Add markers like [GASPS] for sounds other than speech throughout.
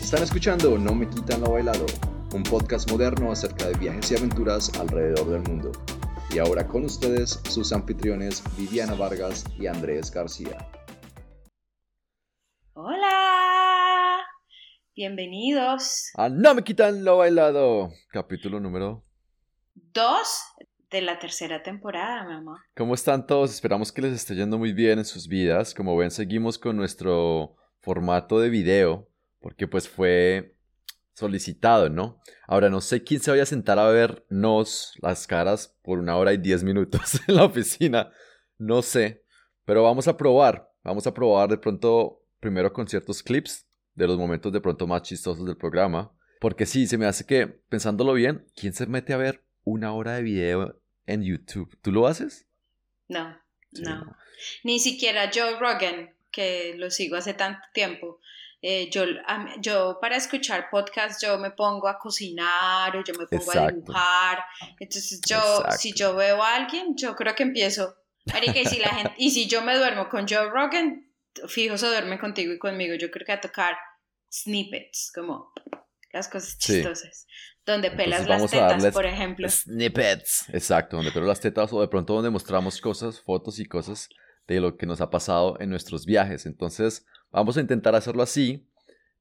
Están escuchando No Me Quitan Lo Bailado, un podcast moderno acerca de viajes y aventuras alrededor del mundo. Y ahora con ustedes sus anfitriones Viviana Vargas y Andrés García. Bienvenidos. A No Me Quitan Lo Bailado, capítulo número Dos de la tercera temporada, mamá. ¿Cómo están todos? Esperamos que les esté yendo muy bien en sus vidas. Como ven, seguimos con nuestro formato de video, porque pues fue solicitado, ¿no? Ahora no sé quién se vaya a sentar a vernos las caras por una hora y diez minutos [LAUGHS] en la oficina, no sé, pero vamos a probar, vamos a probar de pronto primero con ciertos clips de los momentos de pronto más chistosos del programa, porque sí, se me hace que, pensándolo bien, ¿quién se mete a ver una hora de video en YouTube? ¿Tú lo haces? No, no. Ni siquiera Joe Rogan, que lo sigo hace tanto tiempo. Eh, yo, yo para escuchar podcast yo me pongo a cocinar o yo me pongo a dibujar. Entonces yo, si yo veo a alguien, yo creo que empiezo. y si, la gente, y si yo me duermo con Joe Rogan, fijo se duerme contigo y conmigo. Yo creo que a tocar snippets, como las cosas chistosas. Donde pelas las tetas, por ejemplo. Snippets. Exacto, donde pelas las tetas o de pronto donde mostramos cosas, fotos y cosas de lo que nos ha pasado en nuestros viajes. Entonces, vamos a intentar hacerlo así.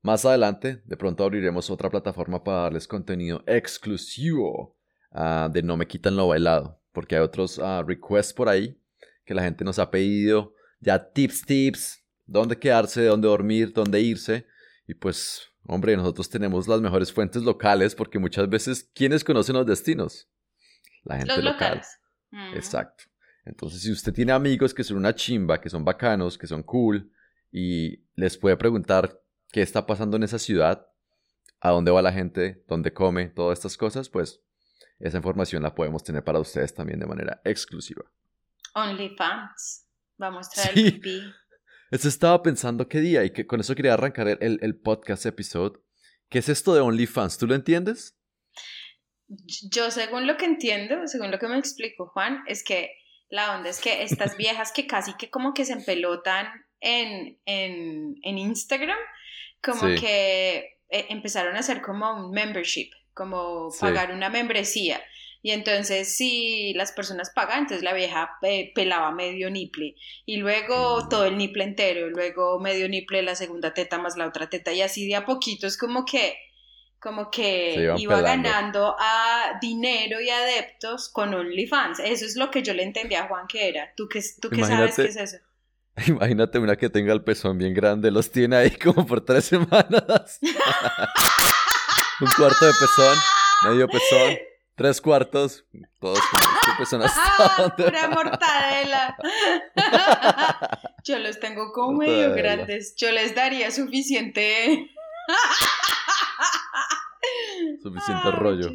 Más adelante, de pronto abriremos otra plataforma para darles contenido exclusivo ah, de No Me Quitan Lo Bailado, porque hay otros uh, requests por ahí que la gente nos ha pedido, ya tips, tips, dónde quedarse, dónde dormir, dónde irse. Y pues, hombre, nosotros tenemos las mejores fuentes locales porque muchas veces, ¿quiénes conocen los destinos? La gente local. Exacto. Entonces, si usted tiene amigos que son una chimba, que son bacanos, que son cool, y les puede preguntar qué está pasando en esa ciudad, a dónde va la gente, dónde come, todas estas cosas, pues esa información la podemos tener para ustedes también de manera exclusiva. OnlyFans. Vamos a traer sí. pipí. Eso estaba pensando qué día y que con eso quería arrancar el, el podcast episode. ¿Qué es esto de OnlyFans? ¿Tú lo entiendes? Yo según lo que entiendo, según lo que me explico Juan, es que la onda es que estas [LAUGHS] viejas que casi que como que se empelotan en, en, en Instagram, como que eh, empezaron a hacer como un membership, como pagar una membresía. Y entonces si las personas pagan, entonces la vieja eh, pelaba medio niple y luego mm. todo el niple entero, luego medio niple la segunda teta más la otra teta y así de a poquito es como que como que iba ganando a dinero y adeptos con OnlyFans. Eso es lo que yo le entendí a Juan que era. ¿Tú qué, tú qué sabes qué es eso? [LAUGHS] Imagínate una que tenga el pezón bien grande, los tiene ahí [LAUGHS] como por tres semanas. [LAUGHS] Un cuarto de pezón, medio pezón, tres cuartos, todos [LAUGHS] pezón hasta Pura mortadela. [LAUGHS] Yo los tengo como medio grandes. Yo les daría suficiente [LAUGHS] Suficiente rollo.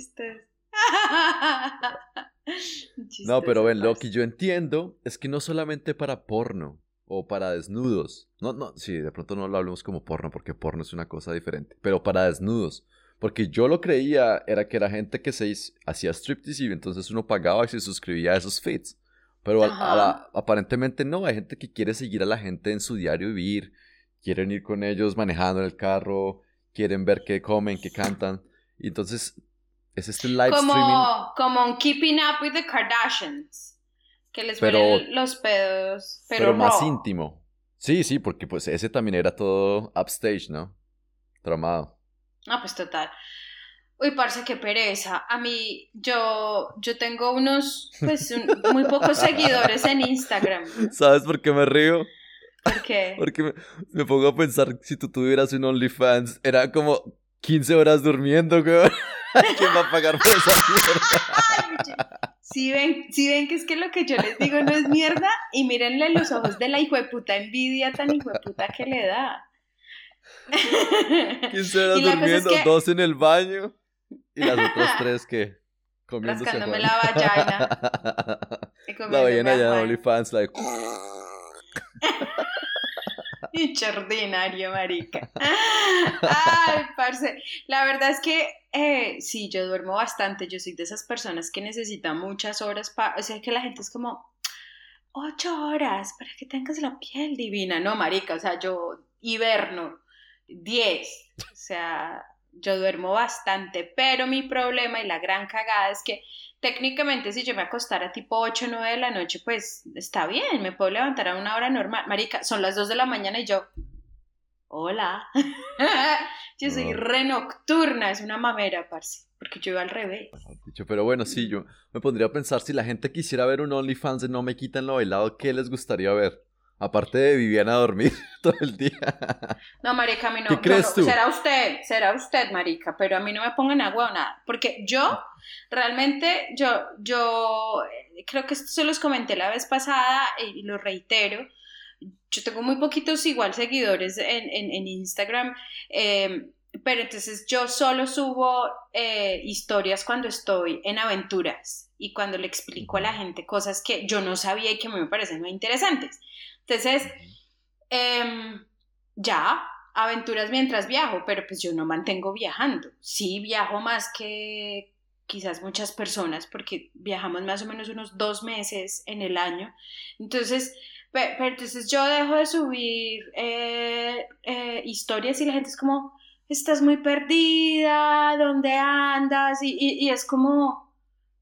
no, pero ven, lo que yo entiendo es que no solamente para porno o para desnudos. No, no, sí, de pronto no lo hablemos como porno porque porno es una cosa diferente, pero para desnudos. Porque yo lo creía era que era gente que se hacía striptease y entonces uno pagaba y se suscribía a esos feeds. Pero aparentemente no, hay gente que quiere seguir a la gente en su diario vivir, quieren ir con ellos manejando en el carro, quieren ver qué comen, qué cantan. Y entonces es este live como, streaming. Como un Keeping Up with the Kardashians. Que les pero, los pedos. Pero, pero más íntimo. Sí, sí, porque pues ese también era todo upstage, ¿no? Tramado. Ah, pues total. Uy, parce, qué pereza. A mí, yo, yo tengo unos, pues, muy pocos [LAUGHS] seguidores en Instagram. ¿Sabes por qué me río? ¿Por qué? Porque me, pongo a pensar, si tú tuvieras un OnlyFans, era como 15 horas durmiendo, güey. [LAUGHS] ¿Quién va a pagar por esa [LAUGHS] mierda? Si ven, si ven que es que lo que yo les digo no es mierda, y mírenle los ojos de la hijueputa envidia tan hijueputa que le da. [LAUGHS] 15 horas durmiendo, dos en el baño, y las otras tres que comiendo [LAUGHS] Rascándome la vagina. [LAUGHS] la ballena ya en OnlyFans, like... Pinche ordinario, marica. Ay, parce. La verdad es que eh, sí, yo duermo bastante. Yo soy de esas personas que necesitan muchas horas para. O sea, que la gente es como. Ocho horas para que tengas la piel divina. No, marica, o sea, yo hiberno diez. O sea, yo duermo bastante, pero mi problema y la gran cagada es que técnicamente si yo me acostara tipo 8 o 9 de la noche, pues está bien, me puedo levantar a una hora normal. Marica, son las 2 de la mañana y yo, hola, [LAUGHS] yo soy re nocturna, es una mamera, parce, porque yo iba al revés. Pero bueno, sí, yo me pondría a pensar si la gente quisiera ver un OnlyFans de No Me Quitan Lo Bailado, ¿qué les gustaría ver? Aparte de Viviana a dormir [LAUGHS] todo el día. No, marica, a mí no. ¿Qué crees tú? Será usted, será usted, marica, pero a mí no me pongan agua o nada. Porque yo, realmente, yo, yo creo que esto se los comenté la vez pasada y lo reitero. Yo tengo muy poquitos igual seguidores en, en, Instagram. Em, pero entonces yo solo subo eh, historias cuando estoy en aventuras y cuando le explico a la gente cosas que yo no sabía y que a mí me parecen muy interesantes. Entonces, em, ya, aventuras mientras viajo, pero pues yo no mantengo viajando. Sí, viajo más que quizás muchas personas, porque viajamos más o menos unos dos meses en el año. Entonces, pero, entonces yo dejo de subir eh, eh, historias y la gente es como, estás muy perdida, ¿dónde andas? y es como,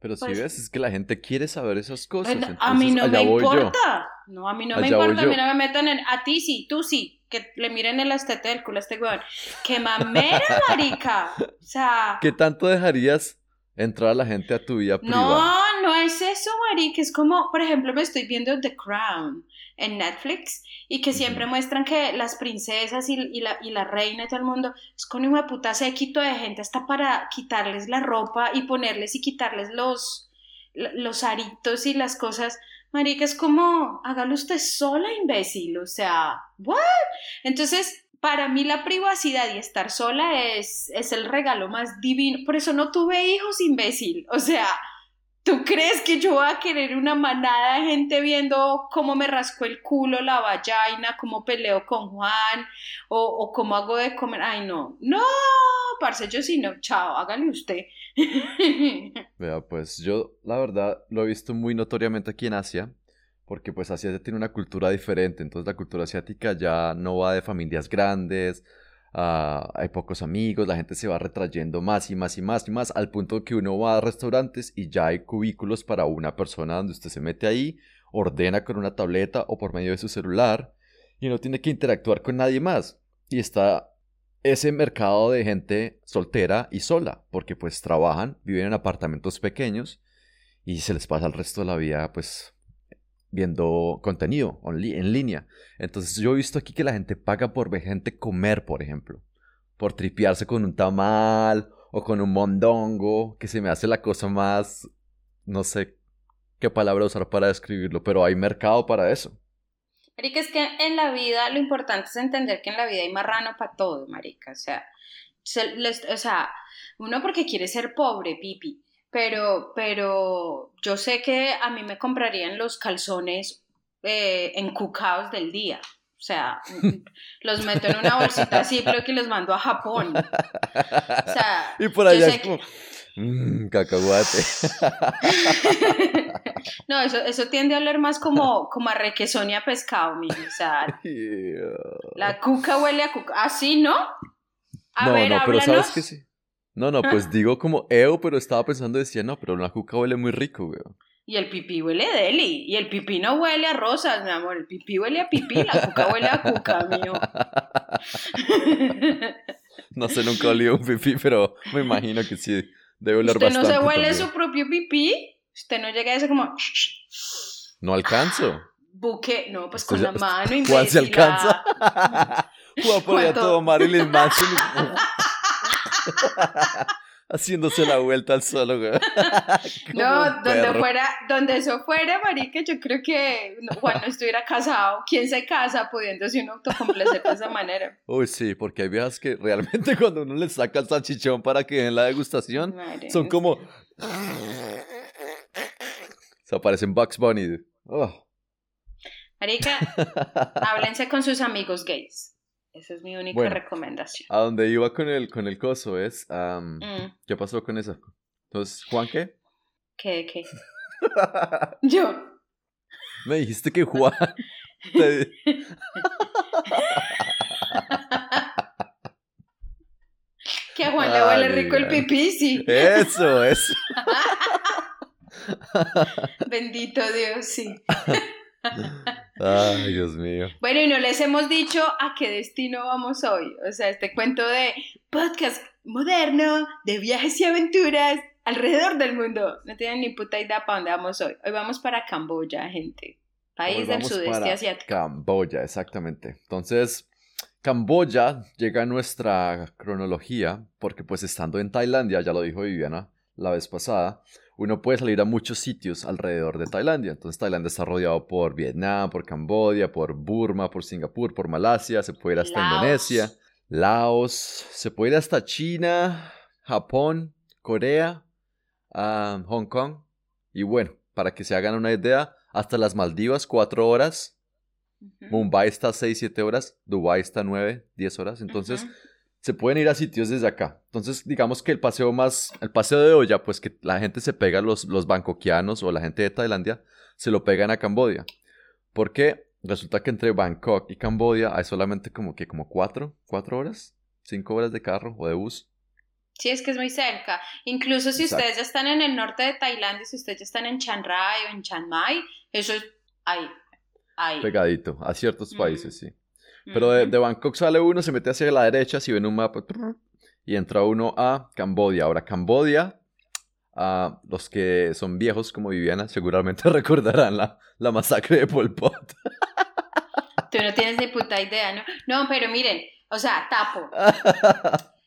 pero si pues ves, es que la gente quiere saber esas cosas. a mí no me importa. No, a mí no me importa. A mí no me metan en. A ti sí, tú sí. Que le miren el estete del culo a este weón. ¡Qué mamera, [LAUGHS] marica! O sea. ¿Qué tanto dejarías entrar a la gente a tu vida privada? No, no es eso, marica. Es como, por ejemplo, me estoy viendo The Crown en Netflix y que siempre muestran que las princesas y, la, y la reina y todo el mundo es con una puta séquito de gente hasta para quitarles la ropa y ponerles y quitarles los, los aritos y las cosas. Marica, es como, hágalo usted sola, imbécil, o sea, ¿what? Entonces, para mí la privacidad y estar sola es, es el regalo más divino. Por eso no tuve hijos, imbécil. O sea, ¿Tú crees que yo voy a querer una manada de gente viendo cómo me rasco el culo, la vagina, cómo peleo con Juan o, o cómo hago de comer? Ay, no, no, parce, yo sí no, chao, hágale usted. [LAUGHS] Vea, pues yo la verdad lo he visto muy notoriamente aquí en Asia, porque pues Asia tiene una cultura diferente, entonces la cultura asiática ya no va de familias grandes, Ah, hay pocos amigos, la gente se va retrayendo más y más y más y más, al punto que uno va a restaurantes y ya hay cubículos para una persona donde usted se mete ahí, ordena con una tableta o por medio de su celular y no tiene que interactuar con nadie más. Y está ese mercado de gente soltera y sola, porque pues trabajan, viven en apartamentos pequeños y se les pasa el resto de la vida pues viendo contenido en línea. Entonces yo he visto aquí que la gente paga por ver gente comer, por ejemplo. Por tripearse con un tamal o con un mondongo, que se me hace la cosa más, no sé qué palabra usar para describirlo, pero hay mercado para eso. Marica, es que en la vida lo importante es entender que en la vida hay marrano para todo, marica. O sea, o sea, uno porque quiere ser pobre, pipi pero, pero yo sé que a mí me comprarían los calzones eh, encucados del día. O sea, [LAUGHS] los meto en una bolsita así, pero que los mando a Japón. O sea, y por allá es como, mmm, cacahuate. [LAUGHS] no, eso, eso tiende a oler más como, como a requesón y a pescado, mijo. O sea, [LAUGHS] la cuca huele a cuca. ¿Así, no? A no, ver, no, pero sabes que sí. No, no, pues digo como eo, pero estaba pensando, decía, no, pero la juca huele muy rico, weón. Y el pipí huele a deli. Y el pipí no huele a rosas, mi amor. El pipí huele a pipí, la cuca huele a cuca, mío. [LAUGHS] no sé, nunca olí un pipí, pero me imagino que sí. Debe oler ¿Usted ¿Usted no se huele su propio pipí? ¿Usted no llega a eso como... No alcanzo. [GASPS] Buque, no, pues con la mano, imbécil. [LAUGHS] ¿Cuál se alcanza? Juan podía todo Marilyn Manson. [LAUGHS] Haciéndose la vuelta al suelo, güey. [LAUGHS] no, donde fuera, donde eso fuera, marica, yo creo que Juan no [LAUGHS] estuviera casado. ¿Quién se casa pudiéndose un autocomplacer de esa manera? Uy, sí, porque hay viejas que realmente cuando uno les saca el salchichón para que den la degustación, son como... Se aparecen Bugs Bunny. Oh. Marica, háblense con sus amigos gays. Esa es mi única recomendación. A donde iba con el, con el coso es, mm. ¿qué pasó con eso? Entonces, ¿Juan qué? ¿Qué? ¿Qué? [LAUGHS] Yo. Me dijiste que Juan. [LAUGHS] que a Juan le huele rico el pipí, sí. Eso, eso. [LAUGHS] Bendito Dios, sí. Ay, Dios mío. Bueno, y no les hemos dicho a qué destino vamos hoy. O sea, este cuento de podcast moderno, de viajes y aventuras alrededor del mundo. No tienen ni puta idea para dónde vamos hoy. Hoy vamos para Camboya, gente. País del sudeste asiático. Camboya, exactamente. Entonces, Camboya llega a nuestra cronología porque pues estando en Tailandia, ya lo dijo Viviana la vez pasada, uno puede salir a muchos sitios alrededor de Tailandia. Entonces Tailandia está rodeado por Vietnam, por Camboya, por Burma, por Singapur, por Malasia, se puede ir hasta Indonesia, Laos, se puede ir hasta China, Japón, Corea, Hong Kong. Y bueno, para que se hagan una idea, hasta las Maldivas, cuatro horas. Mumbai está seis, siete horas. Dubai está nueve, diez horas. Entonces se pueden ir a sitios desde acá. Entonces, digamos que el paseo más, el paseo de olla, pues que la gente se pega, los, los bangkokianos o la gente de Tailandia, se lo pegan a Cambodia. Porque resulta que entre Bangkok y Cambodia hay solamente como que como cuatro, cuatro horas, cinco horas de carro o de bus. Sí, es que es muy cerca. Incluso si ustedes ya están en el norte de Tailandia, si ustedes ya están en Chiang Rai o en Chiang Mai, eso es ahí, ahí. Pegadito, a ciertos países, sí. Pero de, Bangkok sale uno, se mete hacia la derecha, si ven un mapa, y entra uno a Cambodia. Ahora, Cambodia, a los que son viejos como Viviana, seguramente [LAUGHS] recordarán la, la masacre de Pol Pot. Tú no tienes ni puta idea, ¿no? No, pero miren, o sea, tapo. [LAUGHS]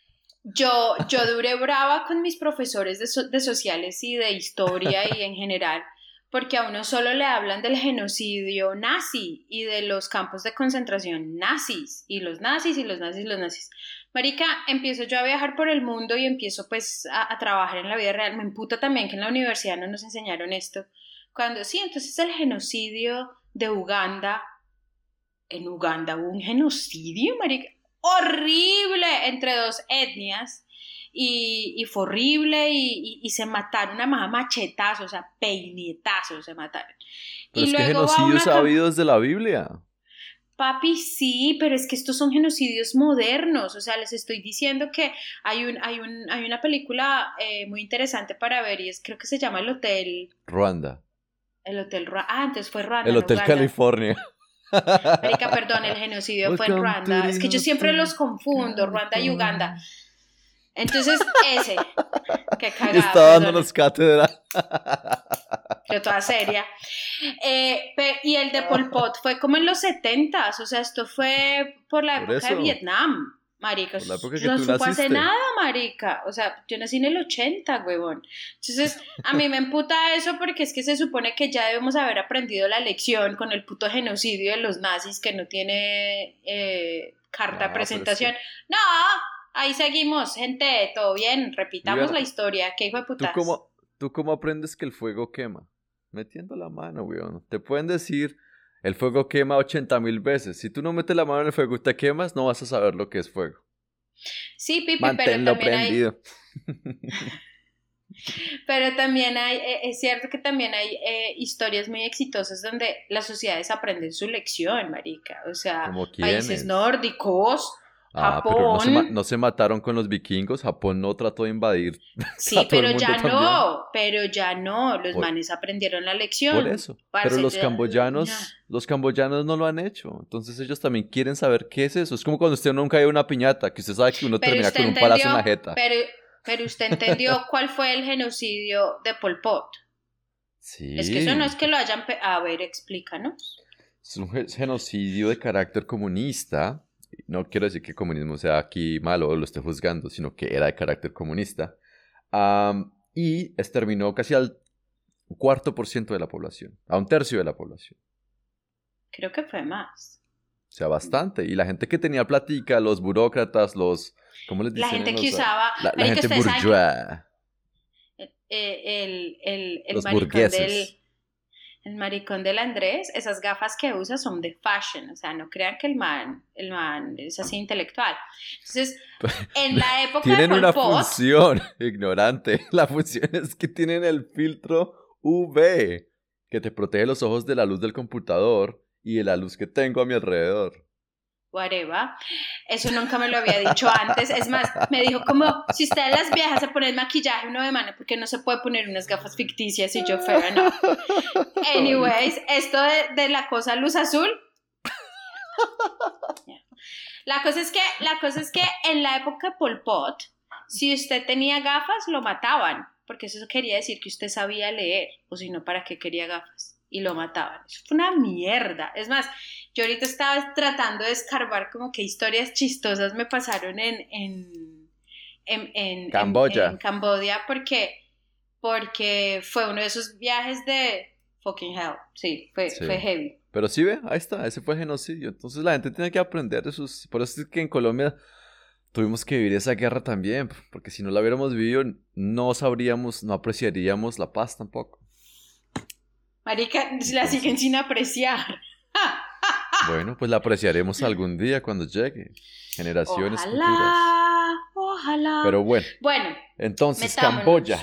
Yo, yo duré brava con mis profesores de, de sociales y de historia y en general porque a uno solo le hablan del genocidio nazi y de los campos de concentración nazis y los nazis y los nazis y los nazis. Marica, empiezo yo a viajar por el mundo y empiezo pues a, trabajar en la vida real. Me imputa también que en la universidad no nos enseñaron esto. Cuando sí, entonces el genocidio de Uganda, en Uganda hubo un genocidio, marica, horrible entre dos etnias y, fue horrible y, se mataron a más machetazos, o sea, peinetazos se mataron. Pero es que genocidios ha habido desde la Biblia. Papi, sí, pero es que estos son genocidios modernos, o sea, les estoy diciendo que hay, un, hay, un, hay una película eh, muy interesante para ver y es, creo que se llama El Hotel... Ruanda. El Hotel Ruanda, ah, antes fue Ruanda. El Hotel California. Perdón, el genocidio fue en Ruanda. Es que yo siempre los confundo, Ruanda y Uganda. Entonces, ese. [LAUGHS] Qué cagada. Está dándonos cátedra. De [LAUGHS] toda seria. Eh, y el de Pol Pot fue como en los 70 o sea, esto fue por la época de Vietnam. Marica, no supo nada, marica. O sea, yo nací en el 80, huevón. Entonces, a mí me emputa eso porque es que se supone que ya debemos haber aprendido la lección con el puto genocidio de los nazis que no tiene eh, carta de presentación. No, ahí seguimos, gente, todo bien, repitamos la historia, qué hijo de putas. ¿tú cómo, ¿Tú cómo aprendes que el fuego quema? Metiendo la mano, weón. Te pueden decir, el fuego quema 80 mil veces. Si tú no metes la mano en el fuego y te quemas, no vas a saber lo que es fuego. Sí, Pipe, pero también prendido. [LAUGHS] Pero también hay, eh, es cierto que también hay eh, historias muy exitosas donde las sociedades aprenden su lección, marica. O sea, países nórdicos, Ah, pero no se, mataron con los vikingos, Japón no trató de invadir. [LAUGHS] Sí, pero ya no, pero ya no, los manes aprendieron la lección. Por eso, pero los camboyanos, los camboyanos no lo han hecho, entonces ellos también quieren saber qué es eso. Es como cuando usted nunca a una piñata, que usted sabe que uno termina con un palazo en la jeta. Pero, pero usted entendió [LAUGHS] cuál fue el genocidio de Pol Pot. Sí. Es que eso no es que lo hayan... A ver, explícanos. Es un genocidio de carácter comunista no quiero decir que el comunismo sea aquí malo o lo esté juzgando, sino que era de carácter comunista, y exterminó casi al cuarto por ciento de la población, a un tercio de la población. Creo que fue más. O sea, bastante. Y la gente que tenía platica, los burócratas, los... ¿Cómo les dicen? La gente que usaba... La, gente bourgeois. El, el, el, los burgueses. El maricón del Andrés, esas gafas que usa son de fashion, o sea, no crean que el man, el man es así intelectual. Entonces, [LAUGHS] en la época tienen de una función, [LAUGHS] ignorante. [LAUGHS] La función es que tienen el filtro UV que te protege los ojos de la luz del computador y de la luz que tengo a mi alrededor whatever. Eso nunca me lo había dicho antes. Es más, me dijo como, si ustedes las viejas se ponen maquillaje uno de mano, porque no se puede poner unas gafas ficticias y yo, fair no. [LAUGHS] Anyways, esto de, la cosa luz azul. [LAUGHS] La cosa es que, la cosa es que en la época de Pol Pot, si usted tenía gafas, lo mataban, porque eso quería decir que usted sabía leer, o si no, ¿para qué quería gafas? Y lo mataban. Eso fue una mierda. Es más, yo ahorita estaba tratando de escarbar como qué historias chistosas me pasaron en, en, en, Camboya. En, Camboya porque, porque fue uno de esos viajes de fucking hell. Sí, fue, fue heavy. Pero sí ve, ahí está, ese fue genocidio. Entonces la gente tiene que aprender de sus... Por eso es que en Colombia tuvimos que vivir esa guerra también, porque si no la hubiéramos vivido no sabríamos, no apreciaríamos la paz tampoco. Marica, la siguen sin apreciar. [LAUGHS] Bueno, pues la apreciaremos algún día cuando llegue. Generaciones ojalá, futuras. Ojalá. Pero bueno. Bueno. Entonces, Camboya.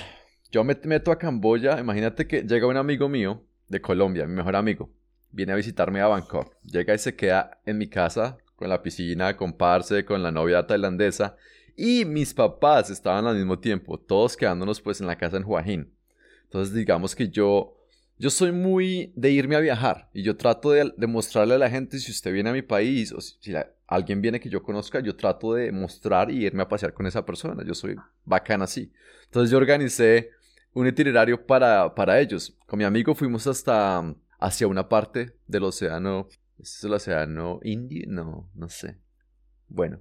Yo me meto a Camboya. Imagínate que llega un amigo mío de Colombia, mi mejor amigo. Viene a visitarme a Bangkok. Llega y se queda en mi casa con la piscina, con Parce, con la novia tailandesa. Y mis papás estaban al mismo tiempo, todos quedándonos pues en la casa en Huajín. Entonces digamos que yo yo soy muy de irme a viajar y yo trato de, mostrarle a la gente si usted viene a mi país o si, alguien viene que yo conozca, yo trato de mostrar y irme a pasear con esa persona. Yo soy bacán así. Entonces yo organicé un itinerario para, para ellos. Con mi amigo fuimos hasta hacia una parte del océano. ¿Es el océano Indio? No, no sé. Bueno,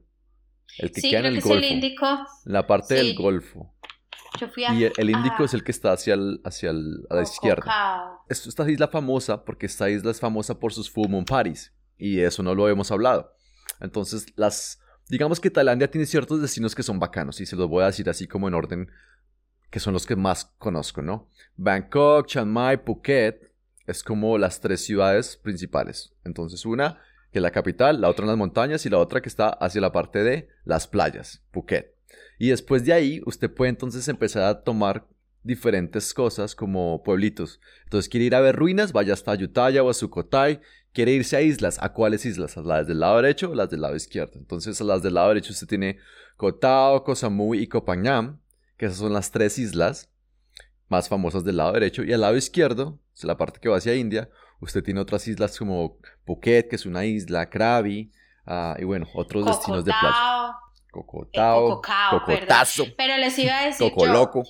el que queda en el Golfo. Índico. La parte del Golfo. Y el, Índico es el que está hacia, hacia a la izquierda. esta isla famosa porque esta isla es famosa por sus full moon parties. Y eso no lo hemos hablado. Entonces, las... Digamos que Tailandia tiene ciertos destinos que son bacanos. Y se los voy a decir así como en orden. Que son los que más conozco, ¿no? Bangkok, Chiang Mai, Phuket. Es como las tres ciudades principales. Entonces, una que es la capital, la otra en las montañas y la otra que está hacia la parte de las playas, Phuket. Y después de ahí, usted puede entonces empezar a tomar diferentes cosas como pueblitos. Entonces, quiere ir a ver ruinas, vaya hasta Ayutthaya o a Sukhothai. Quiere irse a islas. ¿A cuáles islas? ¿A las del lado derecho o las del lado izquierdo? Entonces, a las del lado derecho usted tiene Koh Tao, Koh Samui y Koh Phangan, que esas son las tres islas más famosas del lado derecho. Y al lado izquierdo, la parte que va hacia India, usted tiene otras islas como Phuket, que es una isla, Krabi, ah, y bueno, otros destinos de playa. Cocotao, cocotazo. Pero les iba a decir Coco loco.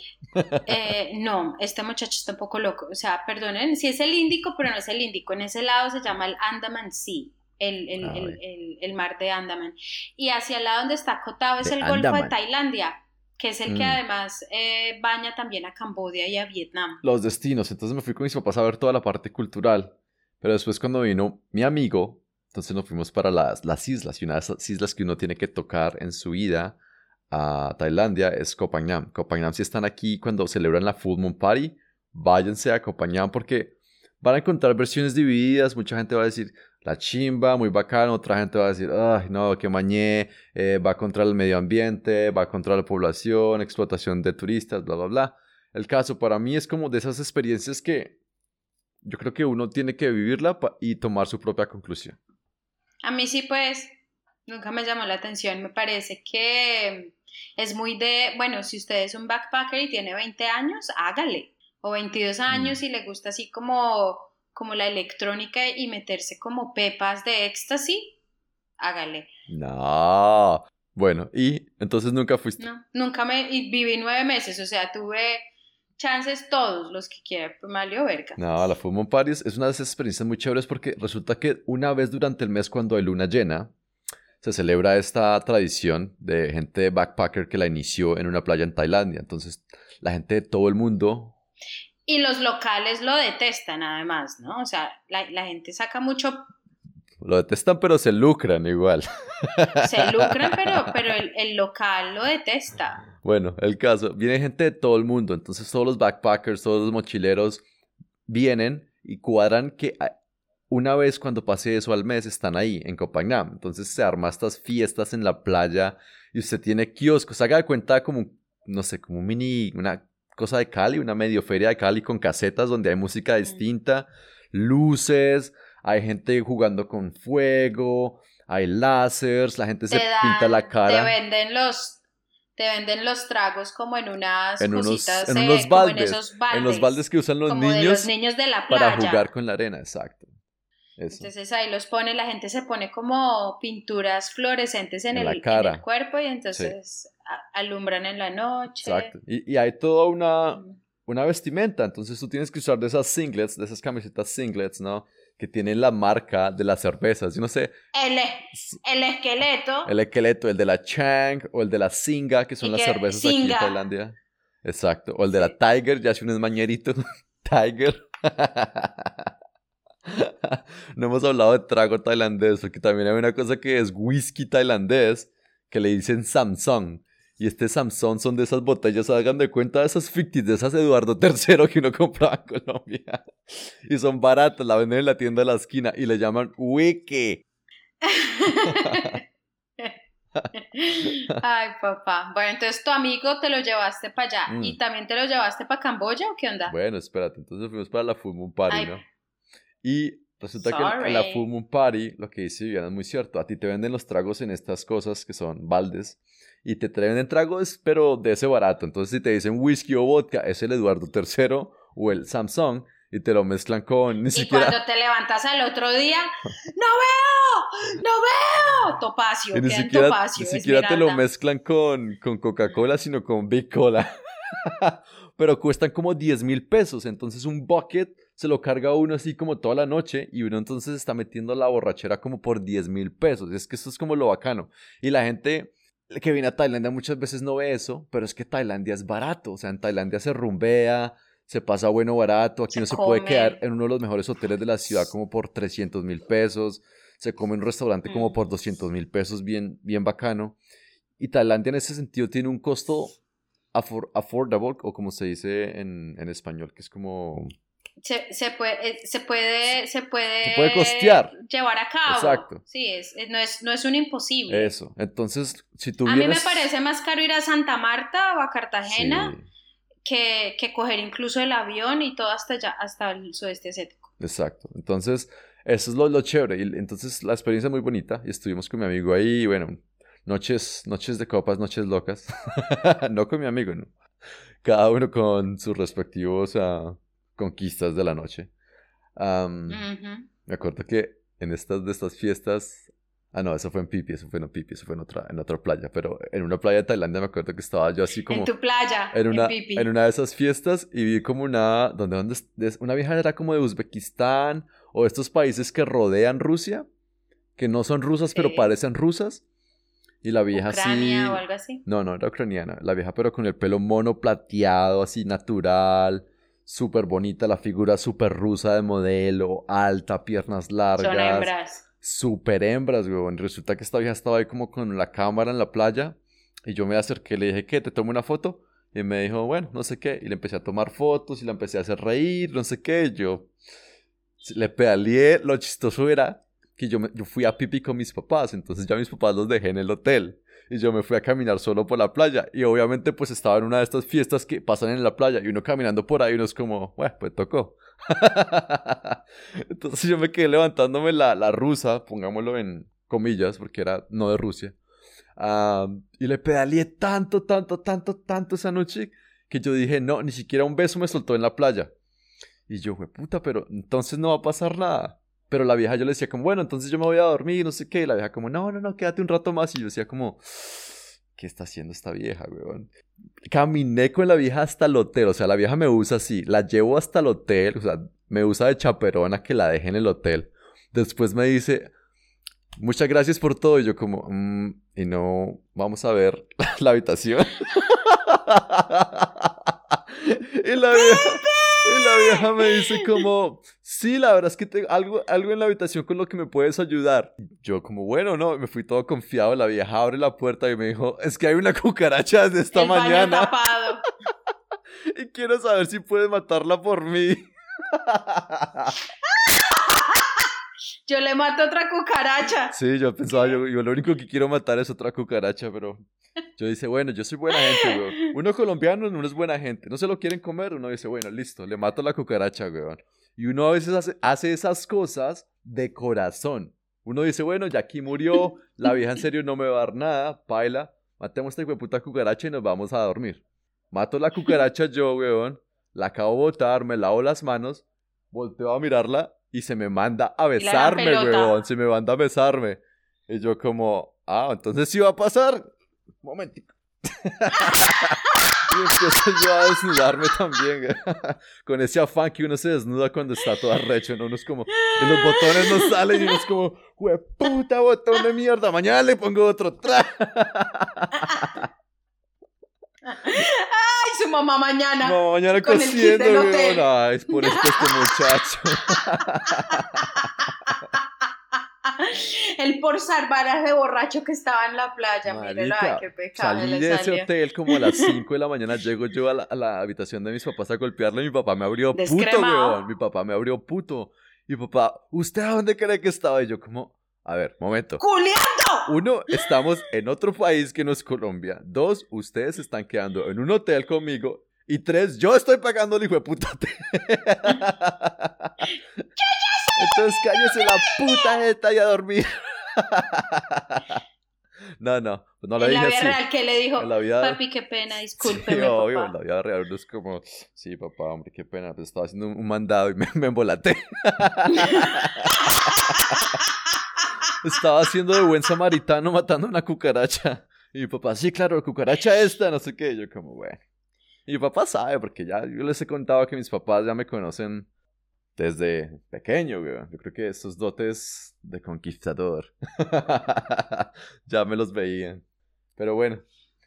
Eh, no, este muchacho está un poco loco. O sea, perdonen, sí es el Índico, pero no es el Índico. En ese lado se llama el Andaman Sea. El, el, el, el, mar de Andaman. Y hacia el lado donde está Kotao es el Golfo de Tailandia, que es el que mm. además eh, baña también a Camboya y a Vietnam. Los destinos. Entonces me fui con mis papás a ver toda la parte cultural. Pero después cuando vino mi amigo, entonces nos fuimos para las, las islas y una de esas islas que uno tiene que tocar en su ida a Tailandia es Koh Phangan. Koh Phangan si están aquí cuando celebran la Full Moon Party, váyanse a Koh Phangan porque van a encontrar versiones divididas. Mucha gente va a decir la chimba, muy bacán. Otra gente va a decir, ay, no, que mañé, eh, va contra el medio ambiente, va contra la población, explotación de turistas, bla, bla, bla. El caso para mí es como de esas experiencias que yo creo que uno tiene que vivirla y tomar su propia conclusión. A mí sí, pues, nunca me llamó la atención. Me parece que es muy de, bueno, si usted es un backpacker y tiene 20 años, hágale. O 22 años mm. y le gusta así como, como la electrónica y meterse como pepas de éxtasis, hágale. No. Bueno, y entonces nunca fuiste. No, nunca me, y viví nueve meses, o sea, tuve chances todos los que quieran, Malio verga. No, la Full Moon Party es una de esas experiencias muy chéveres porque resulta que una vez durante el mes cuando hay luna llena, se celebra esta tradición de gente backpacker que la inició en una playa en Tailandia. Entonces, la gente de todo el mundo... Y los locales lo detestan además, ¿no? O sea, la, la gente saca mucho lo detestan, pero se lucran igual. Se lucran, pero, [LAUGHS] pero el, el, local lo detesta. Bueno, el caso, viene gente de todo el mundo, entonces todos los backpackers, todos los mochileros vienen y cuadran que una vez cuando pase eso al mes están ahí en Copenhague. Entonces se arma estas fiestas en la playa y usted tiene kioscos. Haga de cuenta como, no sé, como un mini, una cosa de Cali, una medio feria de Cali con casetas donde hay música distinta, luces, hay gente jugando con fuego, hay láseres, la gente se pinta la cara. Te venden los te venden los tragos como en unas en cositas, en unos baldes, en, esos baldes, en los baldes que usan los niños, los niños de la playa. para jugar con la arena, exacto. Entonces ahí los pone, la gente se pone como pinturas fluorescentes en, el, el, cuerpo y entonces alumbran en la noche. Exacto. Y, y hay toda una, una vestimenta, entonces tú tienes que usar de esas singlets, de esas camisetas singlets, ¿no? Que tienen la marca de las cervezas. Yo no sé. El, el esqueleto. El esqueleto, el de la Chang o el de la Singa, que son las cervezas aquí en Tailandia. Exacto. O el de la Tiger, ya si uno es mañerito. [LAUGHS] Tiger. no hemos hablado de trago tailandés, porque también hay una cosa que es whisky tailandés, que le dicen Samsung. Y este Samsung son de esas botellas, hagan de cuenta de esas ficticias, de esas Eduardo [LAUGHS] III que uno compraba en Colombia. Y son baratas, la venden en la tienda de la esquina y le llaman Wiki. [LAUGHS] Ay, papá. Bueno, entonces tu amigo te lo llevaste para allá. ¿Y mm. también te lo llevaste para Camboya o qué onda? Bueno, espérate. Entonces fuimos para la Full Moon Party, ¿no? Y resulta que en la Full Moon Party, lo que dice Viviana es muy cierto. A ti te venden los tragos en estas cosas que son baldes y te traen en tragos, pero de ese barato. Entonces, si te dicen whisky o vodka, es el Eduardo III o el Samsung y te lo mezclan con ni y cuando te levantas al otro día, ¡no veo! ¡No veo! [LAUGHS] Topacio, ni siquiera, Topacio, ni siquiera te lo mezclan con, con Coca-Cola, sino con Big Cola. [LAUGHS] pero cuestan como 10 mil pesos. Entonces, un bucket se lo carga uno así como toda la noche y uno entonces está metiendo la borrachera como por 10 mil pesos. Es que eso es como lo bacano. Y la gente que viene a Tailandia muchas veces no ve eso, pero es que Tailandia es barato, o sea, en Tailandia se rumbea, se pasa bueno barato, aquí no se puede quedar en uno de los mejores hoteles de la ciudad como por 300 mil pesos, se come en un restaurante como mm. por 200 mil pesos, bien, bien bacano. Y Tailandia en ese sentido tiene un costo affordable, o como se dice en, en español, que es como se, se, puede, eh, se, puede, se puede, puede costear. llevar a cabo. Exacto. Sí, es, no, es, no es un imposible. Eso. Entonces, si tú A mí me parece más caro ir a Santa Marta o a Cartagena que, que coger incluso el avión y todo hasta allá, hasta el sudeste asiático. Exacto. Entonces, eso es lo, lo chévere. Y entonces, la experiencia es muy bonita. Y estuvimos con mi amigo ahí, y bueno, noches, noches de copas, noches locas. [LAUGHS] no con mi amigo, ¿no? Cada uno con sus respectivos... Uh, conquistas de la noche. Me acuerdo que en estas de estas fiestas, ah no, eso fue en Pipi, eso fue en Pipi, eso fue en otra, en otra playa, pero en una playa de Tailandia me acuerdo que estaba yo así como... En tu playa, en una, en, una de esas fiestas y vi como una, donde, donde, una vieja era como de Uzbekistán o estos países que rodean Rusia, que no son rusas pero parecen rusas. Y la vieja Ucrania o algo así. No, no, era ucraniana. La vieja pero con el pelo mono plateado, así natural súper bonita, la figura súper rusa de modelo, alta, piernas largas. Son hembras. Súper hembras, weón. Resulta que esta vieja estaba ahí como con la cámara en la playa y yo me acerqué, le dije, ¿qué? ¿Te tomo una foto? Y me dijo, bueno, no sé qué. Y le empecé a tomar fotos y la empecé a hacer reír, no sé qué. yo le pedaleé. Lo chistoso era que yo, yo fui a pipi con mis papás, entonces ya mis papás los dejé en el hotel y yo me fui a caminar solo por la playa y obviamente pues estaba en una de estas fiestas que pasan en la playa y uno caminando por ahí uno es como, bueno, pues tocó. [LAUGHS] Entonces yo me quedé levantándome la, la rusa, pongámoslo en comillas porque era no de Rusia. y le pedaleé tanto, tanto, tanto, tanto esa noche que yo dije, no, ni siquiera un beso me soltó en la playa. Y yo, puta, pero entonces no va a pasar nada. Pero la vieja yo le decía como, bueno, entonces yo me voy a dormir, no sé qué. Y la vieja como, no, no, no, quédate un rato más. Y yo decía como, ¿qué está haciendo esta vieja, weón? Caminé con la vieja hasta el hotel. O sea, la vieja me usa así. La llevo hasta el hotel. O sea, me usa de chaperona que la deje en el hotel. Después me dice, muchas gracias por todo. Y yo como, mm, y no, vamos a ver [LAUGHS] la habitación. [LAUGHS] y la vieja... Y la vieja me dice como, sí, la verdad es que tengo algo, algo en la habitación con lo que me puedes ayudar. Yo como, bueno, no, me fui todo confiado. La vieja abre la puerta y me dijo, es que hay una [LAUGHS] cucaracha desde esta mañana. [LAUGHS] y quiero saber si puedes matarla por mí. [LAUGHS] Yo le mato otra cucaracha. Sí, yo pensaba, yo, yo lo único que quiero matar es otra cucaracha, pero yo dice, bueno, yo soy buena gente, weón. Uno colombiano no es buena gente. No se lo quieren comer, uno dice, bueno, listo, le mato la cucaracha, weón. Y uno a veces hace, hace esas cosas de corazón. Uno dice, bueno, ya aquí murió, la vieja en serio no me va a dar nada, paila, matemos a esta puta cucaracha y nos vamos a dormir. Mato la cucaracha yo, weón, la acabo de botar, me lavo las manos, volteo a mirarla y se me manda a besarme, weón, se me manda a besarme. Y yo como, ah, entonces sí va a pasar. Momentito. [LAUGHS] y empiezo yo a desnudarme también, [LAUGHS] con ese afán que uno se desnuda cuando está todo arrecho, ¿no? Uno es como, y los botones no salen y uno es como, puta botón de mierda, mañana le pongo otro traje. Ay, su mamá mañana. No, mañana con cosiendo, Ay, es por esto este muchacho. [LAUGHS] [LAUGHS] El por salvar a ese borracho que estaba en la playa. Mírelo, ay, qué pecado. Salí de ese hotel como a las [LAUGHS] 5 de la mañana. Llego yo a la, habitación de mis papás a golpearle. Mi papá me abrió puto, weón. Mi papá me abrió puto. Y papá, ¿usted a dónde cree que estaba? Y yo, como, a ver, momento. ¡Juliando! Uno, estamos en otro país que no es Colombia. Dos, ustedes están quedando en un hotel conmigo. Y tres, yo estoy pagando el hijo de puta. [LAUGHS] Entonces cállese la puta neta y a dormir. [LAUGHS] No, no, pues no le dije así. En la vida real, ¿qué le dijo? papi, qué pena, [LAUGHS] discúlpeme, sí, obvio, en la vida real uno es como, sí, papá, hombre, qué pena, pues estaba haciendo un mandado y me, me embolaté. [LAUGHS] estaba haciendo de buen samaritano matando una cucaracha. Y mi papá, sí, claro, cucaracha esta, no sé qué. yo como, bueno. Y mi papá sabe, porque ya yo les he contado que mis papás ya me conocen desde pequeño, güey. Yo creo que esos dotes de conquistador [LAUGHS] ya me los veían. Pero bueno.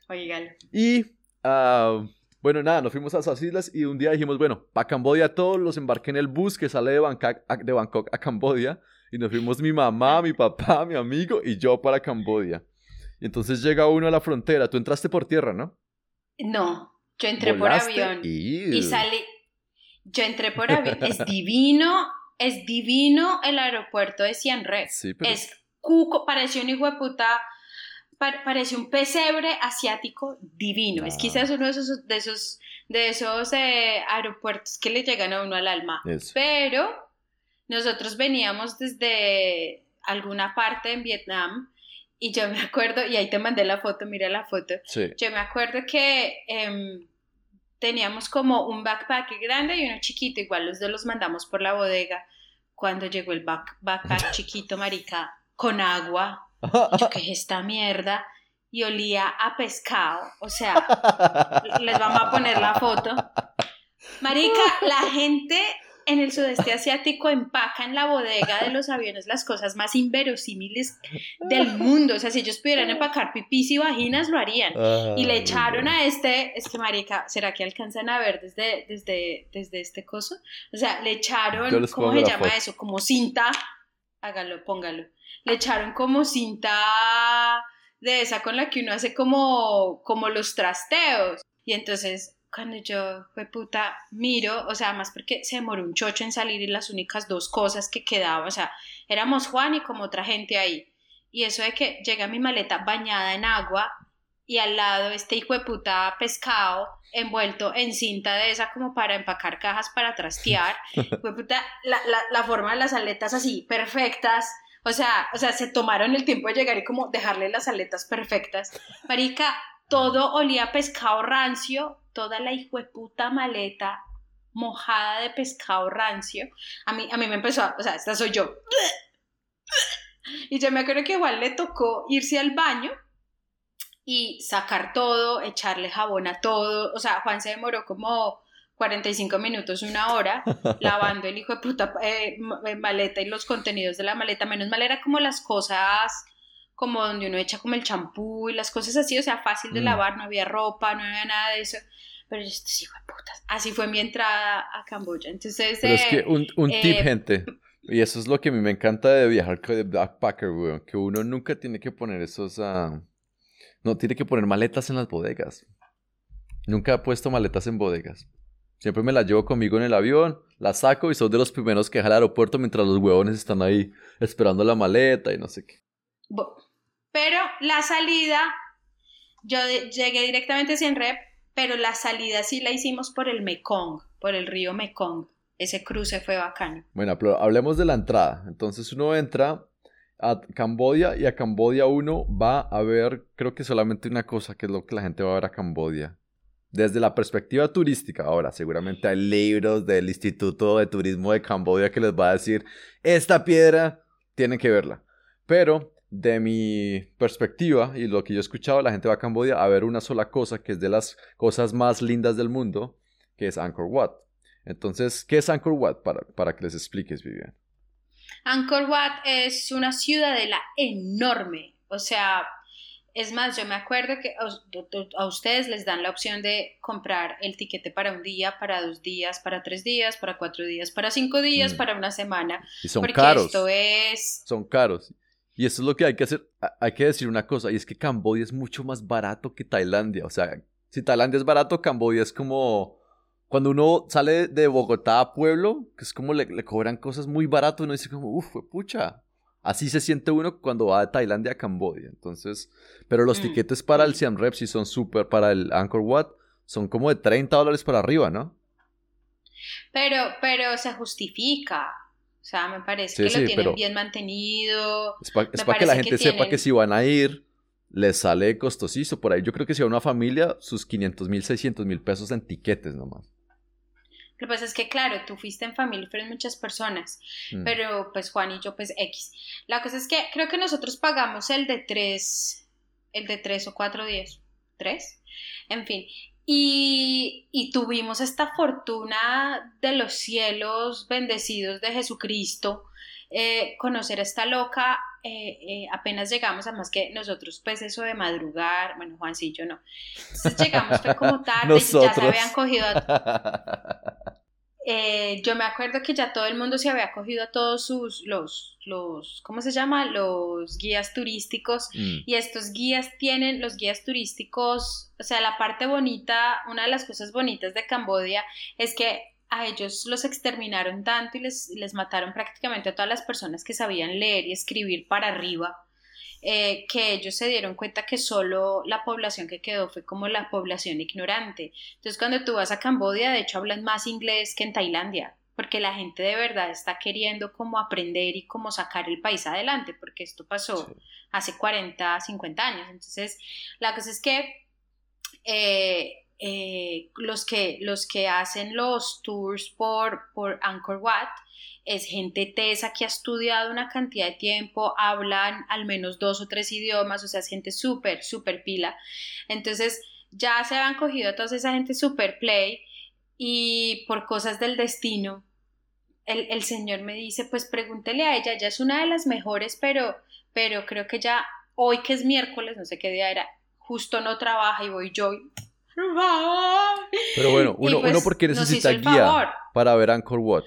Oigan. Y, uh, bueno, nada, nos fuimos a esas islas y un día dijimos, bueno, para Cambodia todos los embarqué en el bus que sale de Bangkok, de Bangkok a Cambodia. Y nos fuimos mi mamá, mi papá, mi amigo y yo para Cambodia. Y entonces llega uno a la frontera. Tú entraste por tierra, ¿no? No, yo entré por avión. Y salí, yo entré por avión. Es [LAUGHS] divino, es divino el aeropuerto de Siem Reap. Es cuco, pareció un hijo de puta, parece un pesebre asiático divino. Es quizás uno de esos, de esos, de esos eh, aeropuertos que le llegan a uno al alma. Pero nosotros veníamos desde alguna parte en Vietnam y yo me acuerdo, y ahí te mandé la foto, mira la foto. Yo me acuerdo que em, teníamos como un backpack grande y uno chiquito, igual los dos los mandamos por la bodega. Cuando llegó el backpack [LAUGHS] chiquito, marica, con agua, yo, ¿qué es esta mierda? Y olía a pescado, o sea, les vamos a poner la foto. Marica, la gente en el sudeste asiático empaca en la bodega de los aviones las cosas más inverosímiles del mundo. O sea, si ellos pudieran empacar pipis y vaginas, lo harían. y le echaron a este, es que marica, ¿será que alcanzan a ver desde, desde, desde este coso? O sea, le echaron, ¿cómo se llama eso? Como cinta, hágalo, póngalo. Le echaron como cinta de esa con la que uno hace como, como los trasteos. Y entonces cuando yo, fue puta, miro, o sea, más porque se demoró un chocho en salir y las únicas dos cosas que quedaban, o sea, éramos Juan y como otra gente ahí. Y eso de que llega mi maleta bañada en agua y al lado este hijo de puta pescado envuelto en cinta de esa como para empacar cajas para trastear. [LAUGHS] Fue puta, la, la, la forma de las aletas así, perfectas. O sea, o sea, se tomaron el tiempo de llegar y como dejarle las aletas perfectas. Marica, todo olía a pescado rancio, toda la puta maleta mojada de pescado rancio. A mí, a mí me empezó, a, o sea, esta soy yo. Y yo me acuerdo que igual le tocó irse al baño y sacar todo, echarle jabón a todo. O sea, Juan se demoró como 45 minutos, una hora, [LAUGHS] lavando el hijo de puta eh, eh, maleta y los contenidos de la maleta. Menos mal era como las cosas como donde uno echa como el champú y las cosas así, o sea, fácil de mm. lavar, no había ropa, no había nada de eso. Pero yo sí, putas. Así fue mi entrada a Camboya. Entonces, Pero es que eh, un, un tip, eh, gente, y eso es lo que a mí me encanta de viajar de backpacker, weón, que uno nunca tiene que poner esos, uh, no tiene que poner maletas en las bodegas. Nunca he puesto maletas en bodegas. Siempre me la llevo conmigo en el avión, la saco y soy de los primeros que deja al aeropuerto mientras los huevones están ahí esperando la maleta y no sé qué. Pero la salida, yo llegué directamente sin rep, pero la salida sí la hicimos por el Mekong, por el río Mekong. Ese cruce fue bacano. Bueno, hablemos de la entrada. Entonces uno entra a Cambodia y a Cambodia uno va a ver, creo que solamente una cosa, que es lo que la gente va a ver a Cambodia. Desde la perspectiva turística, ahora seguramente hay libros del Instituto de Turismo de Cambodia que les va a decir, esta piedra tienen que verla. Pero de mi perspectiva y lo que yo he escuchado, la gente va a Cambodia a ver una sola cosa, que es de las cosas más lindas del mundo, que es Angkor Wat. Entonces, ¿qué es Angkor Wat? Para, para que les expliques, Vivian. Angkor Wat es una ciudadela enorme, o sea, es más, yo me acuerdo que a ustedes les dan la opción de comprar el tiquete para un día, para dos días, para tres días, para cuatro días, para cinco días, mm. para una semana. Y son caros. Esto es... Son caros. Y eso es lo que hay que hacer. Hay que decir una cosa, y es que Camboya es mucho más barato que Tailandia. O sea, si Tailandia es barato, Camboya es como cuando uno sale de Bogotá a Pueblo, que es como le, le cobran cosas muy barato, uno dice como, uff, pucha. Así se siente uno cuando va de Tailandia a Camboya. Entonces, pero los mm. tiquetes para el Siam Rep sí son súper, para el Angkor Wat son como de 30 dólares para arriba, ¿no? Pero, pero se justifica. O sea, me parece que lo tienen bien mantenido. Es para que la gente sepa que si van a ir, les sale costosísimo. Por ahí yo creo que si a una familia, sus 500 mil, 600 mil pesos en tiquetes nomás. Lo que pasa es que, claro, tú fuiste en familia, fueron muchas personas, mm. pero pues Juan y yo, pues X. La cosa es que creo que nosotros pagamos el de tres, el de tres o cuatro días, tres, en fin. Y, y tuvimos esta fortuna de los cielos bendecidos de Jesucristo, eh, conocer a esta loca eh, eh, apenas llegamos, además que nosotros, pues eso de madrugar, bueno, Juancillo no. Entonces llegamos, fue como [LAUGHS] tarde, y ya se habían cogido [LAUGHS] Eh, yo me acuerdo que ya todo el mundo se había cogido a todos sus, los, los, ¿cómo se llama? Los guías turísticos. Mm. Y estos guías tienen, los guías turísticos, o sea, la parte bonita, una de las cosas bonitas de Cambodia es que a ellos los exterminaron tanto y les, les mataron prácticamente a todas las personas que sabían leer y escribir para arriba eh, que ellos se dieron cuenta que solo la población que quedó fue como la población ignorante. Entonces cuando tú vas a Cambodia, de hecho hablan más inglés que en Tailandia, porque la gente de verdad está queriendo como aprender y como sacar el país adelante, porque esto pasó hace 40, 50 años. Entonces, la cosa es que, eh, eh, los, que los que hacen los tours por, por Angkor Wat, es gente tesa que ha estudiado una cantidad de tiempo, hablan al menos dos o tres idiomas, o sea, es gente súper, súper pila. Entonces, ya se han cogido a toda esa gente súper play y por cosas del destino, el, señor me dice, pues pregúntele a ella, ella es una de las mejores, pero, pero creo que ya hoy que es miércoles, no sé qué día era, justo no trabaja y voy yo. [LAUGHS] Pero bueno, uno, uno pues porque necesita guía para ver Angkor Wat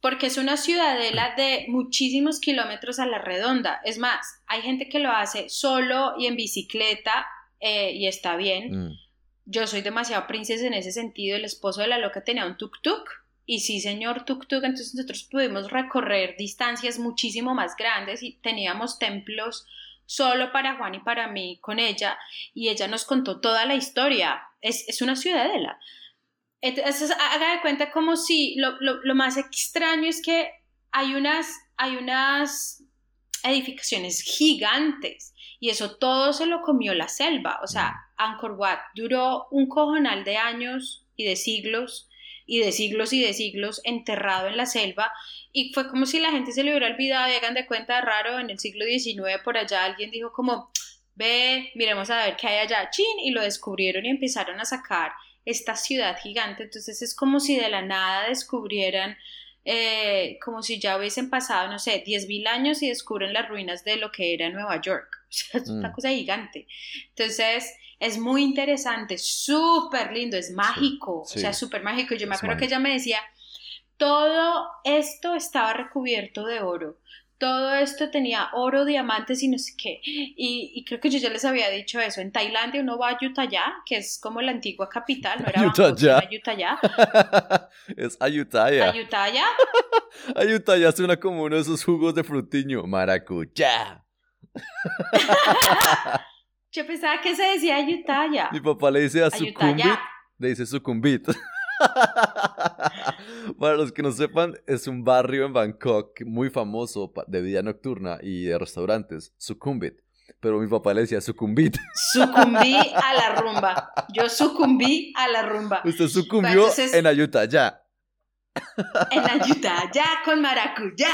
porque es una ciudadela de muchísimos kilómetros a la redonda. Es más, hay gente que lo hace solo y en bicicleta eh, y está bien. Mm. Yo soy demasiado princesa en ese sentido. El esposo de la loca tenía un tuk-tuk. Y sí, señor tuk-tuk, entonces nosotros pudimos recorrer distancias muchísimo más grandes y teníamos templos solo para Juan y para mí con ella. Y ella nos contó toda la historia. Es, es una ciudadela. Entonces, haga de cuenta como si lo, lo, más extraño es que hay unas, hay unas edificaciones gigantes y eso todo se lo comió la selva. O sea, mm. Angkor Wat duró un cojonal de años y de siglos y de siglos y de siglos enterrado en la selva y fue como si la gente se le hubiera olvidado y hagan de cuenta raro en el siglo XIX por allá alguien dijo como ve, miremos a ver qué hay allá, chin, y lo descubrieron y empezaron a sacar esta ciudad gigante. Entonces es como si de la nada descubrieran, eh, como si ya hubiesen pasado, no sé, 10.000 años y descubren las ruinas de lo que era Nueva York. [LAUGHS] es una mm. cosa gigante. Entonces es muy interesante, súper lindo, es mágico, o sea, súper mágico. Yo me acuerdo que ella me decía, todo esto estaba recubierto de oro todo esto tenía oro, diamantes y no sé qué. Y, y, creo que yo ya les había dicho eso. En Tailandia uno va a Ayutthaya, que es como la antigua capital, no era [LAUGHS] Ayutthaya. Ayutthaya. [LAUGHS] es Ayutthaya. Ayutthaya. Ayutthaya [LAUGHS] suena como uno de esos jugos de frutiño. Maracuyá. yo pensaba que se decía Ayutthaya. Mi papá le dice a sucumbit, le dice sucumbit. [LAUGHS] Para los que no sepan, es un barrio en Bangkok muy famoso de vida nocturna y de restaurantes, Sucumbit. Pero mi papá le decía sucumbit. Sucumbí [LAUGHS] a la rumba. Yo sucumbí a la rumba. Usted sucumbió en Ayutthaya. [LAUGHS] En Ayutthaya con maracuyá.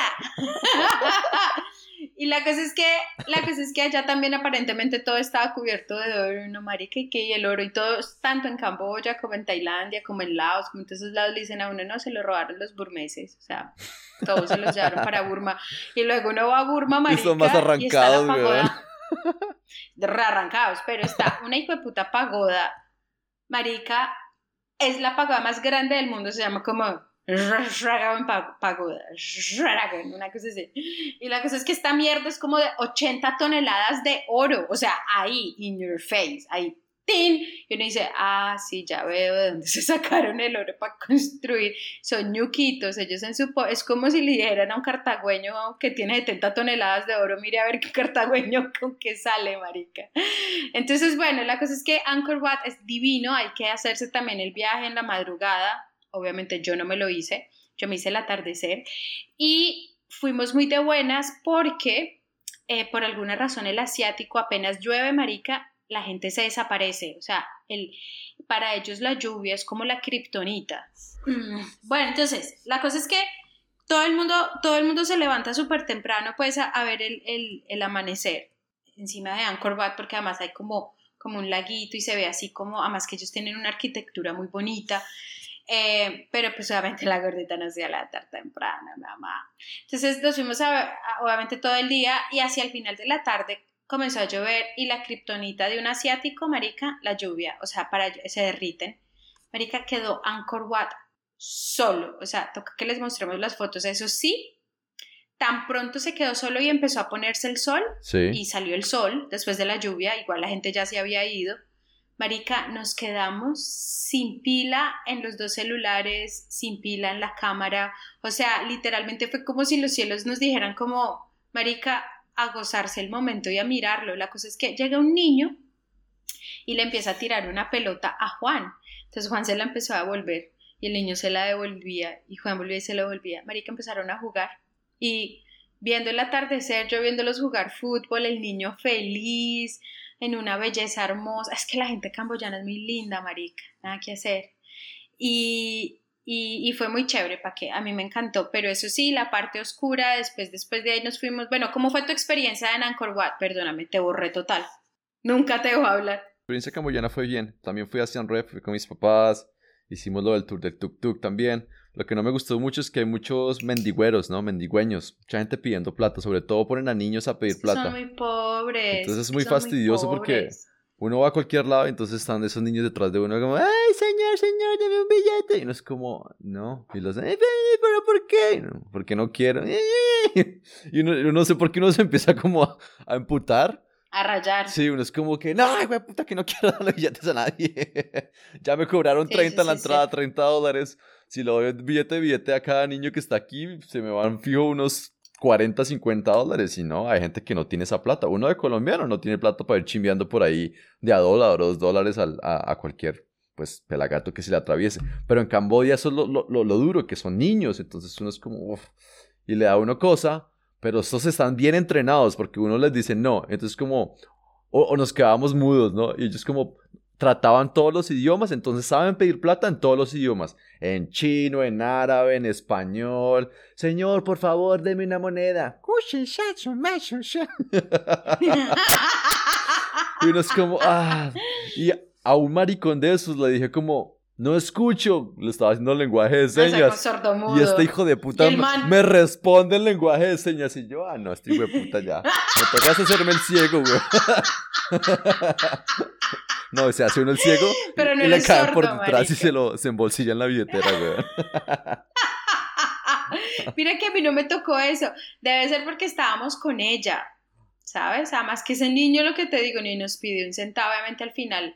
Y la cosa es que, la cosa es que allá también aparentemente todo estaba cubierto de oro, no marica, y que el oro y todo, tanto en Camboya como en Tailandia, como en Laos, como en todos esos lados le dicen a uno, no, se lo robaron los burmeses, o sea, todos se los llevaron para Burma. Y luego uno va a Burma, marica, y son más arrancados, y [LAUGHS] arrancados, pero está una hijo de puta pagoda, marica, es la pagoda más grande del mundo, se llama como Una cosa así. Y la cosa es que esta mierda es como de 80 toneladas de oro, o sea, ahí, in your face, ahí, ¡tin! Y uno dice, ah, sí, ya veo de dónde [LAUGHS] se sacaron el oro para construir. Son ñuquitos, ellos en su... Es como si le dijeran a un cartagüeño que tiene 70 toneladas de oro, mire a ver qué cartagüeño [LAUGHS] con qué sale, marica. Entonces, bueno, la cosa es que Angkor Wat es divino, hay que hacerse también el viaje en la madrugada, obviamente yo no me lo hice, yo me hice el atardecer y fuimos muy de buenas porque eh, por alguna razón el asiático apenas llueve, marica, la gente se desaparece, o sea, el, para ellos la lluvia es como la kriptonita. Mm, bueno, entonces, la cosa es que todo el mundo, todo el mundo se levanta súper temprano pues a, ver el, el, amanecer encima de Angkor Wat porque además hay como, como un laguito y se ve así como, además que ellos tienen una arquitectura muy bonita. Eh, pero pues obviamente la gordita no se la tarde temprano, mamá. Entonces nos fuimos a, obviamente todo el día y hacia el final de la tarde comenzó a llover y la kriptonita de un asiático, marica, la lluvia, o sea, para se derriten. Marica quedó Angkor Wat solo, o sea, toca que les mostremos las fotos, eso sí, tan pronto se quedó solo y empezó a ponerse el sol y salió el sol después de la lluvia, igual la gente ya se había ido Marica, nos quedamos sin pila en los dos celulares, sin pila en la cámara. O sea, literalmente fue como si los cielos nos dijeran como, Marica, a gozarse el momento y a mirarlo. La cosa es que llega un niño y le empieza a tirar una pelota a Juan. Entonces Juan se la empezó a devolver y el niño se la devolvía y Juan volvía y se la devolvía. Marica empezaron a jugar y viendo el atardecer, yo viéndolos jugar fútbol, el niño feliz, en una belleza hermosa. Es que la gente camboyana es muy linda, marica, nada que hacer. Y, y, fue muy chévere, ¿para qué? A mí me encantó, pero eso sí, la parte oscura, después, después de ahí nos fuimos. Bueno, ¿cómo fue tu experiencia en Angkor Wat? Perdóname, te borré total. Nunca te a hablar. La experiencia camboyana fue bien. También fui a Siem Reap, fui con mis papás, hicimos lo del tour del tuk tuk también. Lo que no me gustó mucho es que hay muchos mendigüeros, ¿no? Mendigüeños. Mucha gente pidiendo plata. Sobre todo ponen a niños a pedir plata. Son muy pobres. Entonces es muy fastidioso porque uno va a cualquier lado y entonces están esos niños detrás de uno como, ¡ay, señor, señor, dame un billete! Y uno es como, no. Y los, ¡ay, pero por qué? No, porque no quiero. [LAUGHS] Y uno, no sé por qué uno se empieza como a, a emputar. A rayar. Sí, uno es como que, no, güey, puta, que no quiero darle [LAUGHS] billetes a nadie. [LAUGHS] ya me cobraron 30 en la entrada, 30 dólares si lo doy billete billete a cada niño que está aquí, se me van fijo unos 40, 50 dólares. Y no, hay gente que no tiene esa plata. Uno de colombiano no tiene plata para ir chimbeando por ahí de a dólar o dos dólares a, a, cualquier pues pelagato que se le atraviese. Pero en Camboya eso es lo, lo, lo, duro, que son niños. Entonces uno es como, uf, y le da uno cosa. Pero estos están bien entrenados porque uno les dice no. Entonces como, o, o nos quedamos mudos, ¿no? Y ellos como, trataban todos los idiomas, entonces saben pedir plata en todos los idiomas, en chino, en árabe, en español. Señor, por favor, deme una moneda. [LAUGHS] y uno es como, ah, y a un maricón de esos le dije como, no escucho, le estaba haciendo lenguaje de señas. y este hijo de puta me responde el lenguaje de señas. Y yo, ah, no, este hijo de puta ya. Me tocas hacerme el ciego, güey. [LAUGHS] No, se hace uno el ciego [LAUGHS] y le cae por detrás y se lo se embolsilla en la billetera, güey. [LAUGHS] Mira que a mí no me tocó eso. Debe ser porque estábamos con ella, ¿sabes? Además que ese niño, lo que te digo, ni nos pidió un centavo, obviamente al final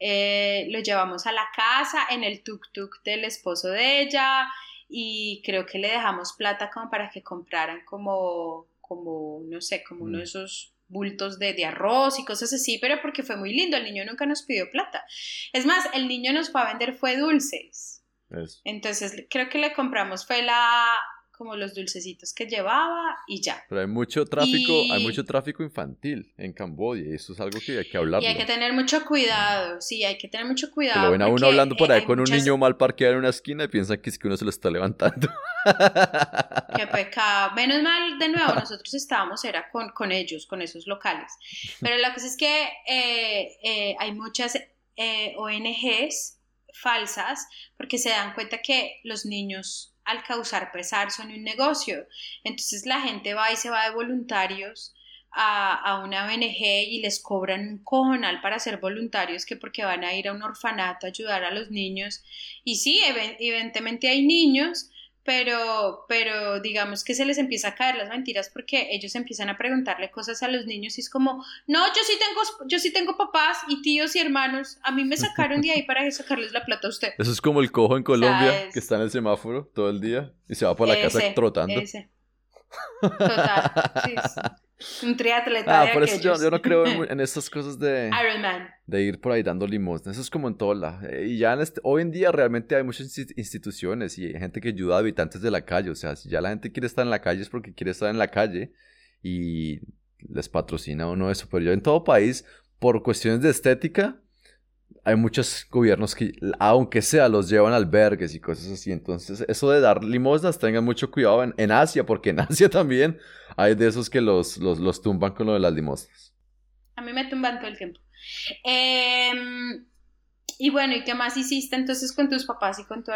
eh, lo llevamos a la casa en el tuk-tuk del esposo de ella y creo que le dejamos plata como para que compraran como, como no sé, como uno de mm. esos bultos de, de, arroz y cosas así, pero porque fue muy lindo, el niño nunca nos pidió plata. Es más, el niño nos fue a vender fue dulces. Entonces creo que le compramos fue la como los dulcecitos que llevaba y ya. Pero hay mucho tráfico, hay mucho tráfico infantil en Camboya y eso es algo que hay que hablar. Y hay que tener mucho cuidado, sí, hay que tener mucho cuidado. lo ven a uno hablando por ahí con un niño mal parqueado en una esquina y piensan que es que uno se lo está levantando. [LAUGHS] Qué pecado. Menos mal, de nuevo, [LAUGHS] nosotros estábamos, era con, con ellos, con esos locales. Pero la cosa es que eh, eh, hay muchas eh, ONGs falsas porque se dan cuenta que los niños al causar pesar son un negocio. Entonces la gente va y se va de voluntarios a, una ONG y les cobran un cojonal para ser voluntarios que porque van a ir a un orfanato a ayudar a los niños. Y sí, evidentemente hay niños pero, pero digamos que se les empieza a caer las mentiras porque ellos empiezan a preguntarle cosas a los niños y es como, no, yo sí tengo, yo sí tengo papás y tíos y hermanos, a mí me sacaron de ahí para sacarles la plata a usted. Eso es como el cojo en Colombia que está en el semáforo todo el día y se va por la casa trotando. Ese. Total, sí. Un triatleta. Ah, por eso yo, no creo en, [LAUGHS] estas cosas de, de ir por ahí dando limosna. Eso es como en todo la. Y ya este, hoy en día realmente hay muchas instituciones y hay gente que ayuda a habitantes de la calle. O sea, si ya la gente quiere estar en la calle es porque quiere estar en la calle y les patrocina uno eso. Pero yo en todo país, por cuestiones de estética, hay muchos gobiernos que, aunque sea, los llevan albergues y cosas así. Entonces, eso de dar limosnas, tengan mucho cuidado en, Asia, porque [LAUGHS] en Asia también hay de esos que los, los, los tumban con lo de las limosnas. A mí me tumban todo el tiempo. Eh, y bueno, ¿y qué más hiciste entonces con tus papás y con tu,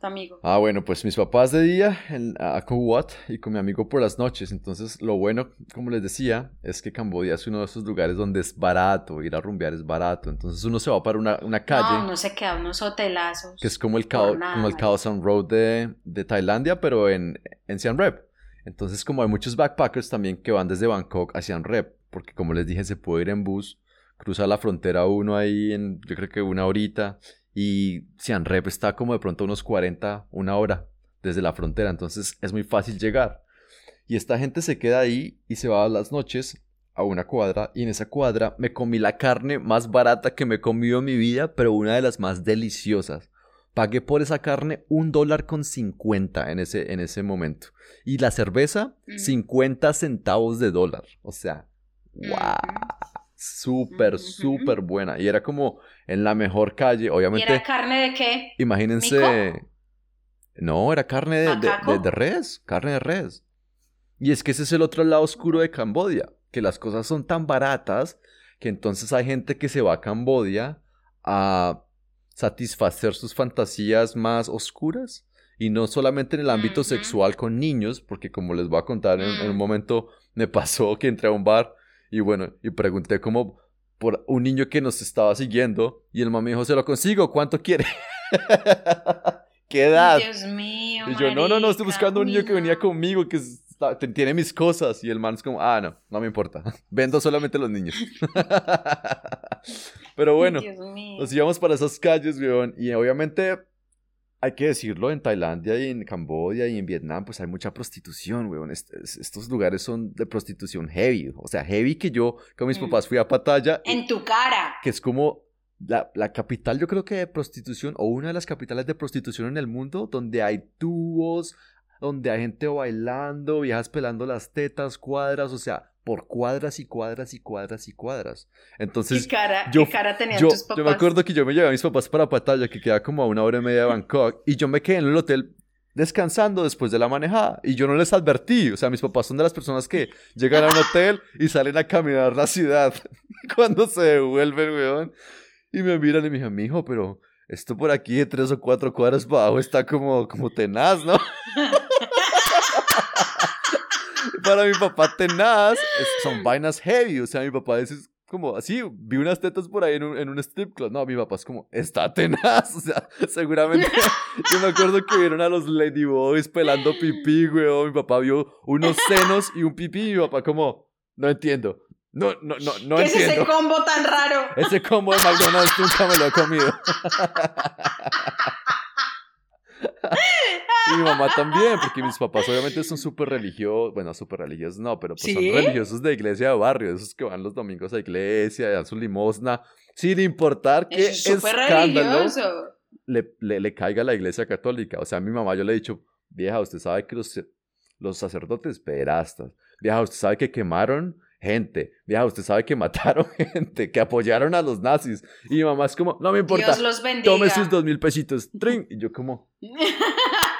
amigo? Ah, bueno, pues mis papás de día en, a Kuwait y con mi amigo por las noches. Entonces, lo bueno, como les decía, es que Camboya es uno de esos lugares donde es barato, ir a rumbear es barato. Entonces, uno se va para una, una calle. No, no se queda unos hotelazos. Que es como el, Khao, como el Road de, de, Tailandia, pero en, en Siem Reap. Entonces, como hay muchos backpackers también que van desde Bangkok a Siem Reap, porque como les dije, se puede ir en bus cruza la frontera uno ahí en, yo creo que una horita, y Sian Rep está como de pronto unos 40, una hora desde la frontera, entonces es muy fácil llegar. Y esta gente se queda ahí y se va a las noches a una cuadra y en esa cuadra me comí la carne más barata que me he comido en mi vida, pero una de las más deliciosas. Pagué por esa carne un dólar con 50 en ese, en ese momento. Y la cerveza, 50 centavos de dólar. O sea, wow súper, súper buena. Y era como en la mejor calle, obviamente. ¿Y era carne de qué? Imagínense. No, era carne de, de, res, carne de res. Y es que ese es el otro lado oscuro de Cambodia, que las cosas son tan baratas que entonces hay gente que se va a Cambodia a satisfacer sus fantasías más oscuras. Y no solamente en el ámbito sexual con niños, porque como les voy a contar en, en un mm. momento, me pasó que entré a un bar y bueno, y pregunté como por un niño que nos estaba siguiendo y el mamá me dijo, se lo consigo, ¿cuánto quiere? [LAUGHS] ¿Qué edad? Dios mío. Y yo, no, no, no, estoy buscando un niño que venía conmigo, que tiene mis cosas. Y el man es como, ah, no, no me importa. [LAUGHS] Vendo solamente los niños. [LAUGHS] Pero bueno, nos íbamos para esas calles, weón. Y obviamente hay que decirlo, en Tailandia y en Camboya y en Vietnam, pues hay mucha prostitución, weón. estos lugares son de prostitución heavy. O sea, heavy que yo con mis mm. papás fui a Pattaya. En tu cara. Que es como la, la, capital, yo creo que de prostitución, o una de las capitales de prostitución en el mundo, donde hay tubos, donde hay gente bailando, viejas pelando las tetas, cuadras, o sea, por cuadras y cuadras y cuadras y cuadras. Entonces, ¿Qué cara, yo, cara tenían tus papás? Yo me acuerdo que yo me llevé a mis papás para Pattaya, que queda como a una hora y media de Bangkok, y yo me quedé en el hotel descansando después de la manejada. Y yo no les advertí. O sea, mis papás son de las personas que llegan a un hotel y salen a caminar la ciudad [LAUGHS] cuando se devuelven, weón. Y me miran y me dicen, mijo, pero esto por aquí de tres o cuatro cuadras para abajo está como, como tenaz, ¿no? [LAUGHS] para mi papá tenaz son vainas heavy. O sea, mi papá dice como así, vi unas tetas por ahí en un, en un strip club. No, mi papá es como, está tenaz. [LAUGHS] O sea, seguramente. [LAUGHS] yo me acuerdo que vieron a los Ladyboys pelando pipí, weón. Mi papá vio unos senos y un pipí. Y mi papá, como, no entiendo. No, no, no, no ¿Qué entiendo. es ese combo tan raro? Ese combo de McDonald's nunca me lo he comido. [LAUGHS] y mi mamá también, porque mis papás obviamente son súper religiosos, bueno, súper religiosos no, pero pues son religiosos de iglesia de barrio, esos que van los domingos a iglesia, dan su limosna, sin importar qué Es escándalo le, le caiga a la iglesia católica. O sea, a mi mamá yo le he dicho, vieja, usted sabe que los, los sacerdotes pederastas, vieja, usted sabe que quemaron gente, vieja, usted sabe que mataron [LAUGHS] gente, que apoyaron a los nazis. Y mi mamá es como, no me importa, Dios los bendiga. tome sus dos mil pesitos. trin. Y yo como, [LAUGHS]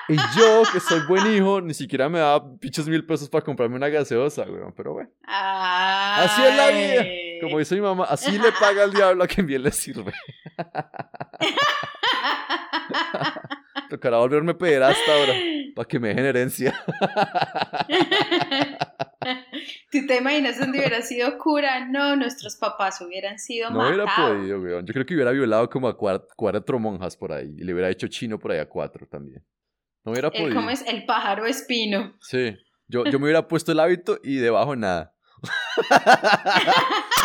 y yo que soy buen hijo, ni siquiera me da pichos mil pesos para comprarme una gaseosa, weón. Pero bueno, Así es la vida. como dice mi mamá, así le paga al diablo a quien bien le sirve. [LAUGHS] Tocará volverme pederasta ahora, para que me dejen herencia. ¿Tú te imaginas dónde hubiera sido cura? No, nuestros papás hubieran sido No hubiera matados. podido, weón. Yo creo que hubiera violado como a cuatro monjas por ahí. Y le hubiera hecho chino por ahí a cuatro también. No hubiera El, podido. ¿Cómo es? El pájaro espino. Sí. Yo, yo me hubiera [LAUGHS] puesto el hábito y debajo nada. [LAUGHS]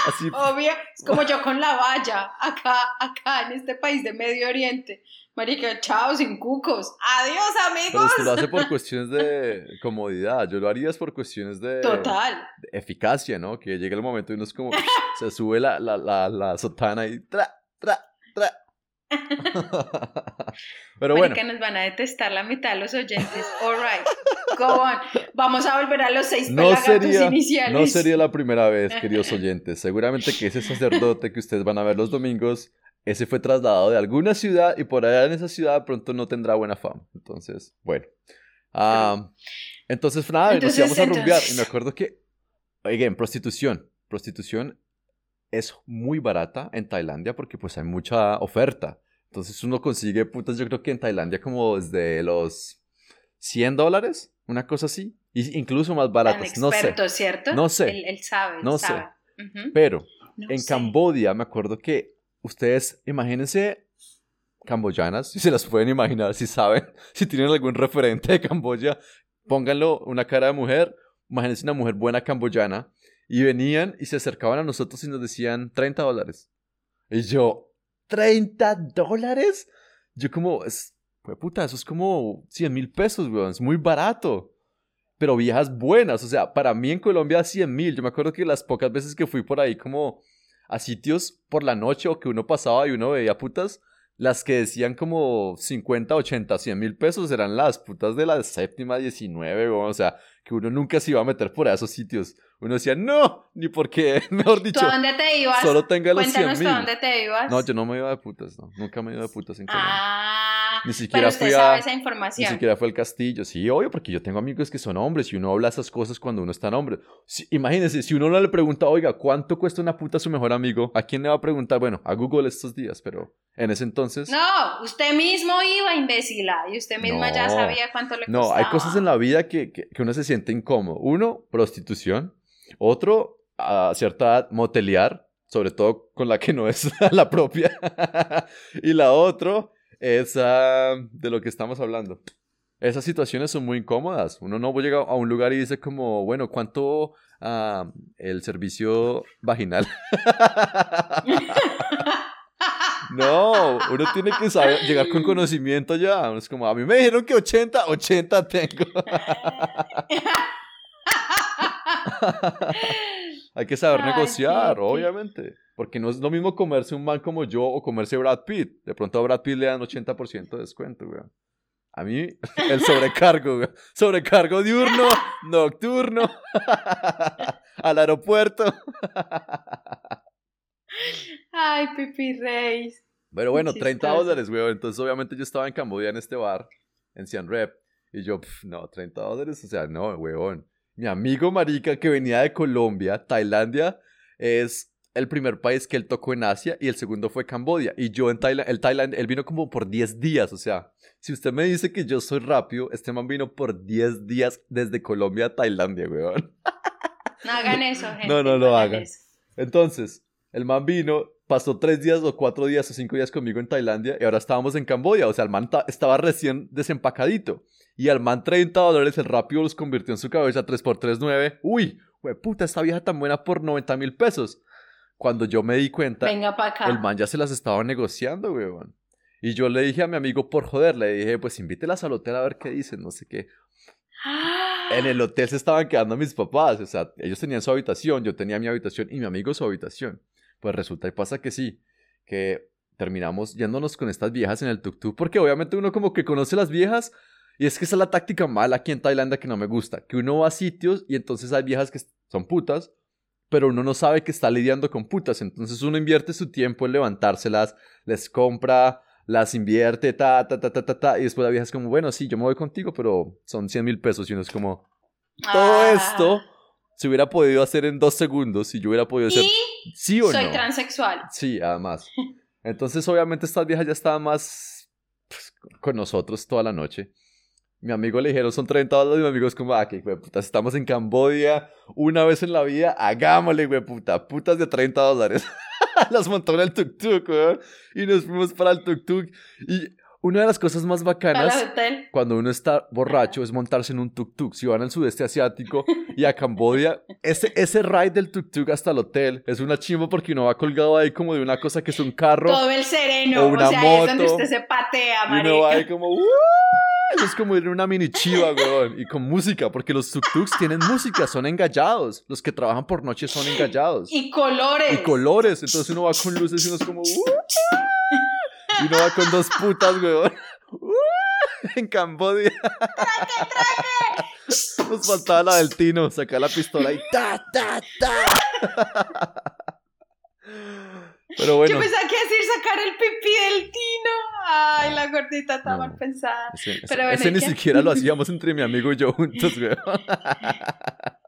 Así. Obvio, es como yo con la valla, acá, acá, en este país de Medio Oriente. Marica, chao, sin cucos. Adiós, Pero amigos. usted lo hace por [LAUGHS] cuestiones de comodidad. Yo lo haría es por cuestiones de, Total. de eficacia, ¿no? Que llega el momento y uno es como. se sube la, la, la, la sotana y. Tra, tra, tra. [LAUGHS] Pero bueno. Marica, nos van a detestar la mitad de los oyentes. All right, go on. Vamos a volver a los seis No sería, iniciales. no sería la primera vez, queridos oyentes. Seguramente que ese sacerdote que ustedes van a ver los domingos, ese fue trasladado de alguna ciudad y por allá en esa ciudad pronto no tendrá buena fama. Entonces, bueno. Ah, entonces, nada, Entonces, nos íbamos a rumbear. entonces- Y me acuerdo que, oigan, prostitución. Prostitución es muy barata en Tailandia porque pues hay mucha oferta. Entonces uno consigue putas, yo creo que en Tailandia como desde los 100 dólares, una cosa así. Y incluso más Tan baratas, no sé. experto, ¿cierto? No sé. Él, él sabe, No sé. Pero No en sé. Cambodia me acuerdo que ustedes, imagínense camboyanas, [LAUGHS] si se las pueden imaginar, si saben, [LAUGHS] si tienen algún referente de Camboya, pónganlo una cara de mujer, imagínense una mujer buena camboyana, y venían y se acercaban a nosotros y nos decían 30 dólares. Y yo, ¿30 dólares? Yo como, es, pues, puta, eso es como 100 mil pesos, weón, es muy barato. Pero viejas buenas, o sea, para mí en Colombia 100 mil. Yo me acuerdo que las pocas veces que fui por ahí como a sitios por la noche o que uno pasaba y uno veía putas, las que decían como 50, 80, 100 mil pesos eran las putas de la séptima, 19, weón, o sea, que uno nunca se iba a meter por esos sitios. Uno decía, no, ni porque, [LAUGHS] mejor ¿Tú dicho, a dónde te ibas? solo tenga los 100 Cuéntanos tú mil. a dónde te ibas. No, yo no me iba de putas, no. Nunca me iba de putas en Colombia. Ah, Ni siquiera pero usted fui a- sabe esa Ni información. siquiera fue el castillo. Sí, obvio, porque yo tengo amigos que son hombres y uno habla esas cosas cuando uno está en hombre. Si- imagínense, si uno no le pregunta, oiga, ¿cuánto cuesta una puta a su mejor amigo? ¿A quién le va a preguntar? Bueno, a Google estos días, pero en ese entonces... No, usted mismo iba, imbécila, y usted misma ya No. sabía cuánto le No, costaba. hay cosas en la vida que, que, que uno se siente incómodo. Uno, prostitución. Otro, a cierta edad, motelear, sobre todo con la que no es [LAUGHS] la propia. y la otra es ah, de lo que estamos hablando. Esas situaciones son muy incómodas. Uno no llega a un lugar y dice como, bueno, ¿cuánto ah, el servicio vaginal? [LAUGHS] No, uno tiene que saber llegar con conocimiento ya. Es como, a mí me dijeron que 80, 80 tengo. [LAUGHS] [LAUGHS] Hay que saber Ay, negociar, obviamente. Porque no es lo mismo comerse un man como yo o comerse Brad Pitt. De pronto a Brad Pitt le dan 80% de descuento, weón. A mí, [LAUGHS] el sobrecargo, weón. Sobrecargo diurno, [LAUGHS] nocturno, al aeropuerto. Ay, Pipi Reis. Pero bueno, Qué 30 chistoso. dólares, weón. Entonces, obviamente, yo estaba en Camboya en este bar, en Siem Reap. Y yo, no, 30 dólares, o sea, no, weón. Mi amigo Marica, que venía de Colombia, Tailandia, es el primer país que él tocó en Asia y el segundo fue Camboya. Y yo en Tailandia, el Tailandia, él vino como por 10 días, o sea, si usted me dice que yo soy rápido, este man vino por 10 días desde Colombia a Tailandia, weón. [LAUGHS] No hagan eso, gente. No, no lo hagan. eso. Entonces, el man vino, pasó tres días o cuatro días o cinco días conmigo en Tailandia y ahora estábamos en Camboya. O sea, el man estaba recién desempacadito. Y al man 30 dólares, el rápido los convirtió en su cabeza 3x3 9. Uy, puta, esta vieja tan buena por 90 mil pesos. Cuando yo me di cuenta, Venga pa acá. el man ya se las estaba negociando, weón. Y yo le dije a mi amigo por joder, le dije, pues invítelas al hotel a ver qué dicen, no sé qué. En el hotel se estaban quedando mis papás, o sea, ellos tenían su habitación, yo tenía mi habitación y mi amigo su habitación. Pues resulta y pasa que sí, que terminamos yéndonos con estas viejas en el tuk-tuk, porque obviamente uno como que conoce las viejas, y es que esa es la táctica mala aquí en Tailandia que no me gusta, que uno va a sitios y entonces hay viejas que son putas, pero uno no sabe que está lidiando con putas, entonces uno invierte su tiempo en levantárselas, les compra las invierte, ta, ta, ta, ta, ta, ta, y después la vieja es como, bueno, sí, yo me voy contigo, pero son 100 mil pesos, y uno es como, todo Ah. esto se hubiera podido hacer en dos segundos si yo hubiera podido hacer sí o soy no. transexual. Sí, además. Entonces, obviamente, estas viejas ya estaban más pues, con nosotros toda la noche. Mi amigo le dijeron son 30 dólares y mi amigo es como, ah, que puta, estamos en Camboya una vez en la vida, hagámosle, güey, puta, putas de 30 dólares. [LAUGHS] Las montó en el tuk-tuk, weón, y nos fuimos para el tuk-tuk. Y una de las cosas más bacanas cuando uno está borracho es montarse en un tuk-tuk. Si van al sudeste asiático y a Camboya, [LAUGHS] ese, ese ride del tuk-tuk hasta el hotel es una chimba porque uno va colgado ahí como de una cosa que es un carro. Todo el sereno. o una o sea, ahí es donde moto, usted se patea, y uno va ahí marica. como... "Uh", Es como ir en una mini chiva, weón. Y con música, porque los tuk-tuks tienen música, son engallados. Los que trabajan por noche son engallados. Y colores. Y colores. Entonces uno va con luces y uno es como... Y uno va con dos putas, weón. En Camboya. Nos faltaba la del Tino, sacar la pistola y ta, ta, ta. Pero bueno, Yo pensaba que decir sacar el pipí del tino. Ay, la gordita está No. mal pensada. ese, ese- pero bueno, ese ¿y ni siquiera lo hacíamos entre mi amigo y yo juntos, weón. [LAUGHS]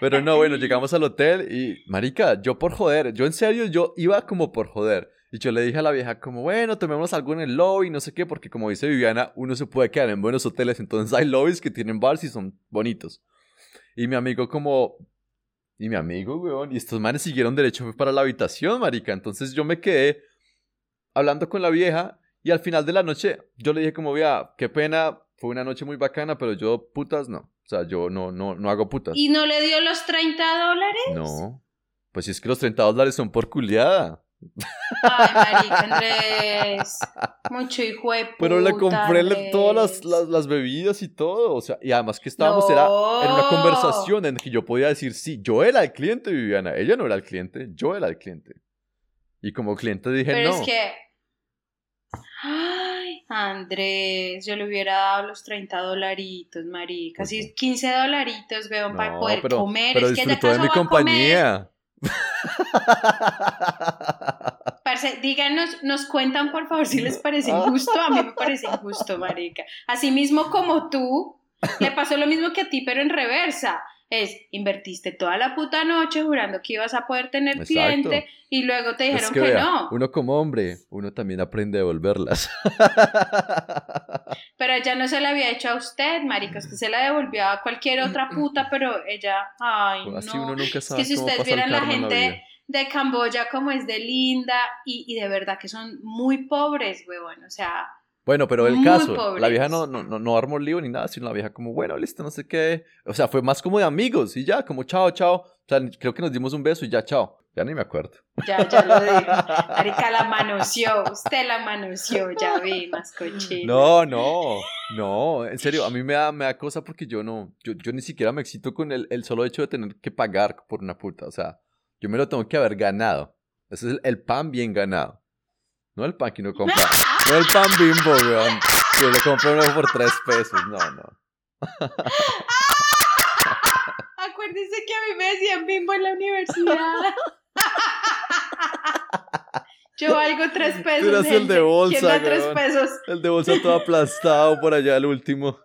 Pero no, bueno, llegamos al hotel y, marica, yo por joder, yo en serio, yo iba como por joder. Y yo le dije a la vieja como, bueno, tomemos algo en el lobby, no sé qué, porque como dice Viviana, uno se puede quedar en buenos hoteles, entonces hay lobbies que tienen bars y son bonitos. Y mi amigo como, y mi amigo, weón, y estos manes siguieron derecho fue para la habitación, marica. Entonces yo me quedé hablando con la vieja y al final de la noche yo le dije como, vea, qué pena, fue una noche muy bacana, pero yo putas no. O sea, yo no, no, no hago putas. ¿Y no le dio los 30 dólares? No. Pues si es que los 30 dólares son por culiada. Ay, marica, Andrés. Mucho hijo de puta, Pero le compré Andrés. todas las, las, las bebidas y todo. O sea, y además que estábamos, era en una conversación en que yo podía decir, sí, yo era el cliente, Viviana. Ella no era el cliente, yo era el cliente. Y como cliente dije, Pero no. es que. Ay, Andrés, yo le hubiera dado los 30 dolaritos, marica. Así 15 dolaritos, weón, para No, poder pero, comer. pero es que disfrutó de mi compañía. [LAUGHS] Parce, díganos, nos cuentan por favor si les parece injusto. A mí me parece injusto, marica. Así mismo como tú, le pasó lo mismo que a ti, pero en reversa. Es, invertiste toda la puta noche jurando que ibas a poder tener Exacto. cliente y luego te Es dijeron que que, vea, no. uno como hombre, uno también aprende a devolverlas. [LAUGHS] Ella no se la había hecho a usted, marica. Usted se la devolvió a cualquier otra puta, pero ella, ay, Así no. uno nunca Es que si ustedes el vieran la gente de Camboya como es de linda y, y de verdad que son muy pobres, huevón. O sea, Bueno, pero el caso, la vieja no, no, no, no armó lío ni nada, sino la vieja como, bueno, listo, no sé qué. O sea, fue más como de amigos y ya, como chao, chao. O sea, creo que nos dimos un beso y ya, chao. Ya ni me acuerdo. ya, ya lo digo. [LAUGHS] Marica la manoseó, usted la manoseó, ya vi, más cochino. No, no, no, en serio, a mí me da, me da cosa porque yo no, yo, yo ni siquiera me excito con el, el solo hecho de tener que pagar por una puta. O sea, yo me lo tengo que haber ganado. Ese es el, el pan bien ganado. No el pan que uno compra. [LAUGHS] No el pan bimbo, weón. Que lo compra uno por tres pesos. No, no. [LAUGHS] Acuérdense que a mí me decían bimbo en la universidad. Yo valgo tres pesos. Tú eras el de bolsa, ¿Quién da tres pesos? El de bolsa todo aplastado por allá, el último.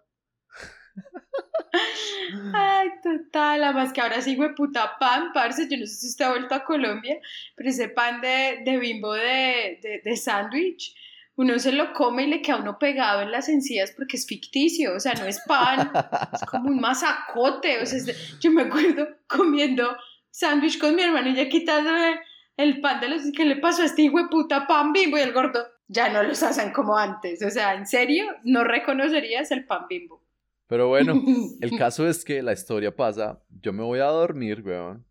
Ay, total, además que ahora sí, güey, puta pan, parce, yo no sé si usted ha vuelto a Colombia, pero ese pan de, de bimbo de, de, de sándwich, uno se lo come y le queda uno pegado en las encías porque es ficticio, o sea, no es pan, es como un masacote, o sea, de- yo me acuerdo comiendo sándwich con mi hermano y ya quitándome el pan de los que le pasó a este hijo de puta pan bimbo y el gordo ya no los hacen como antes. O sea, en serio, no reconocerías el pan bimbo. Pero bueno, [LAUGHS] el caso es que la historia pasa, yo me voy a dormir, weón,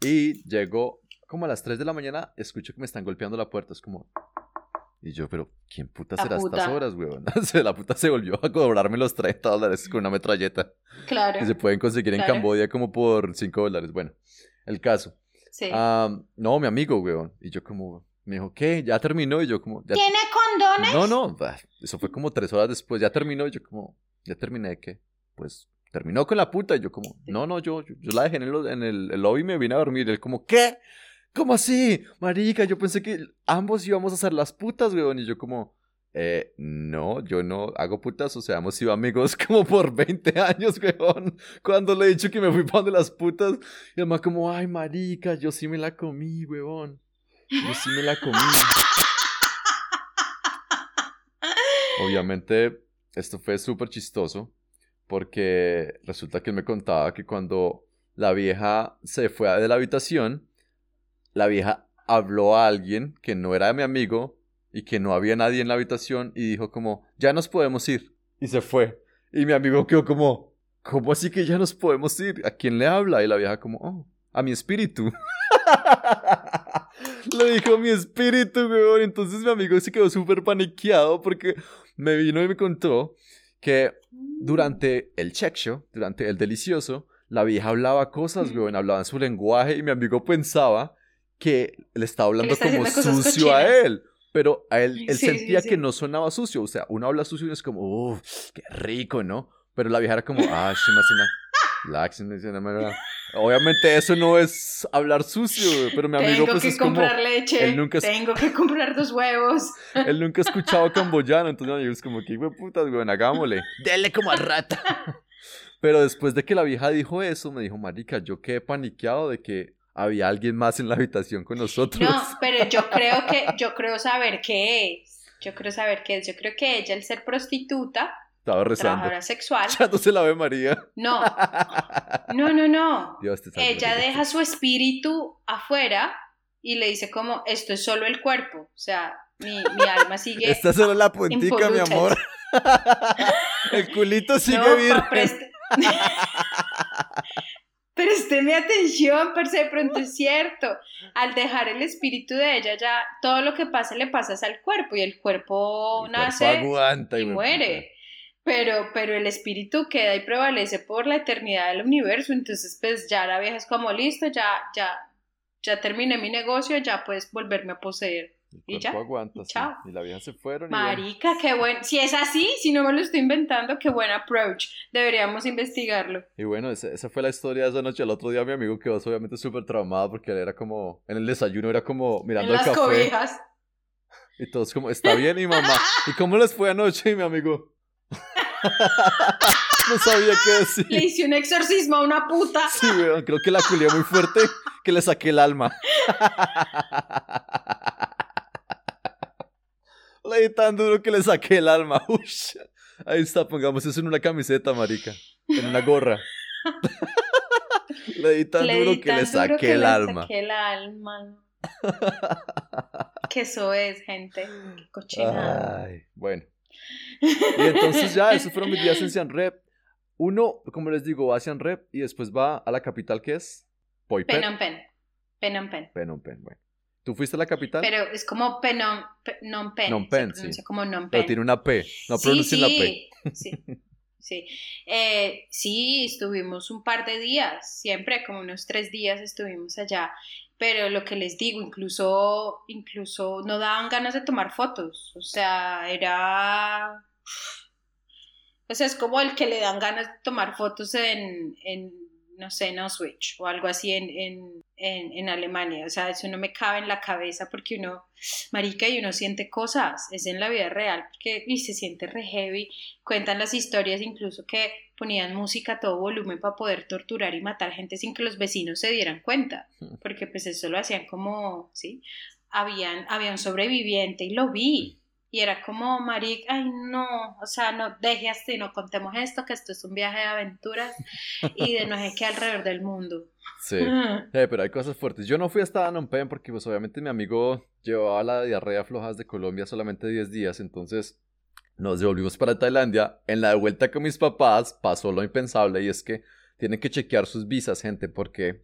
y llego como a las 3 de la mañana, escucho que me están golpeando la puerta, es como... Y yo, pero ¿quién puta será estas horas, weón? [LAUGHS] la puta se volvió a cobrarme los 30 dólares con una metralleta. Claro. Que se pueden conseguir en Cambodia como por 5 dólares. Bueno, el caso. Sí. no, mi amigo, weón. Y yo como, me dijo, ¿qué? ¿Ya terminó? Y yo como... ¿Tiene condones? No, no, eso fue como tres horas después. Ya terminó y yo como, ¿ya terminé de qué? Pues terminó con la puta. Y yo como, no, no, yo, yo, la dejé en el, en el, lobby y me vine a dormir. Y él como, ¿qué? ¿Cómo así? Marica, yo pensé que ambos íbamos a ser las putas, weón. Y yo como, eh, no, yo no hago putas, o sea, hemos [LAUGHS] sido amigos como por 20 años, weón. Cuando le he dicho que me fui para de las putas, y además como, ay, marica, yo sí me la comí, weón. Yo sí me la comí. Obviamente, esto fue súper chistoso, porque resulta que él me contaba que cuando la vieja se fue de la habitación, la vieja habló a alguien que no era mi amigo y que no había nadie en la habitación y dijo como, ya nos podemos ir. Y se fue. Y mi amigo quedó como, ¿cómo así que ya nos podemos ir? ¿A quién le habla? Y la vieja como, oh, a mi espíritu. [LAUGHS] Le dijo mi espíritu, weón. Entonces mi amigo se quedó súper paniqueado porque me vino y me contó que durante el check show, durante el delicioso, la vieja hablaba cosas, weón, hablaba en su lenguaje y mi amigo pensaba que le estaba hablando como sucio a él. Pero a él, él sentía que no sonaba sucio. O sea, uno habla sucio y es como, uff, qué rico, ¿no? Pero la vieja era como, ah, me Obviamente eso no es hablar sucio, pero mi amigo pues es como... Tengo que comprar leche, nunca tengo que comprar dos huevos. [LAUGHS] Él nunca ha escuchado camboyano, entonces mi amigo es como, qué putas, güey, hagámosle. Dele como a rata. [LAUGHS] Pero después de que la vieja dijo eso, me dijo, marica, yo quedé paniqueado de que había alguien más en la habitación con nosotros. No, [LAUGHS] pero yo creo que, yo creo saber qué es. Yo creo saber qué es. Yo creo que ella, el ser prostituta, estaba rezando. Trabajadora sexual. [LAUGHS] Ya no se la ve María. No. [LAUGHS] No, no, no. ella deja su espíritu afuera y le dice como, esto es solo el cuerpo. O sea, mi, mi alma sigue. Esta es solo la puntica, mi amor. el culito sigue no, Présteme atención, pero de pronto es [LAUGHS] cierto. Al dejar el espíritu de ella, ya todo lo que pasa le pasa al cuerpo y el cuerpo nace y, muere. Pero, pero el espíritu queda y prevalece por la eternidad del universo. Entonces, pues ya la vieja es como listo, ya, ya, ya terminé mi negocio, ya puedes volverme a poseer. Y ya. Aguanta, chao. Y la vieja se fueron. Marica, qué bueno. Si es así, si no me lo estoy inventando, qué buen approach. Deberíamos investigarlo. Y bueno, esa, fue la historia de esa noche. El otro día mi amigo quedó obviamente súper traumado porque él era como, en el desayuno era como mirando el café. Cobijas. Y todos como, está bien, y mamá. [LAUGHS] ¿Y cómo les fue anoche? Y mi amigo, [LAUGHS] no sabía qué decir. Le hice un exorcismo a una puta. Sí, weón, creo que la culié muy fuerte que le saqué el alma. [LAUGHS] Le di tan duro que le saqué el alma. [LAUGHS] Ahí está, pongamos eso en una camiseta, marica. En una gorra. le di tan duro que le saqué el alma. Saqué el alma. [LAUGHS] que eso es, gente. Qué cochinada. Ay, bueno. Y entonces ya, esos fueron mis días en Sian Rep. Uno, como les digo, va a Sian Rep y después va a la capital que es Poipet. Phnom Penh. Phnom Penh. Phnom Penh, bueno. ¿Tú fuiste a la capital? Pero es como Phnom Penh. Phnom Penh, sí. Como Penh. Pero tiene una P, no pronuncia la P. Sí, sí. Eh, sí, estuvimos un par de días, siempre como unos tres días estuvimos allá pero lo que les digo, incluso, incluso no daban ganas de tomar fotos, o sea, era... O sea, es como el que le dan ganas de tomar fotos en, en no sé, Auschwitz o algo así en, en, en, Alemania. O sea, eso no me cabe en la cabeza porque uno, marica, y uno siente cosas, es en la vida real, porque y se siente re heavy. Cuentan las historias incluso que ponían música a todo volumen para poder torturar y matar gente sin que los vecinos se dieran cuenta, porque pues eso lo hacían como, ¿sí? Habían, había un sobreviviente y lo vi, y era como, Maric, ay no, o sea, no deje así, no contemos esto, que esto es un viaje de aventuras y de no sé qué alrededor del mundo. Sí, eh, pero hay cosas fuertes. Yo no fui hasta Phnom Penh porque pues obviamente mi amigo llevaba la diarrea flojas de Colombia solamente 10 días, entonces nos devolvimos para Tailandia. En la de vuelta con mis papás pasó lo impensable y es que tienen que chequear sus visas, gente, porque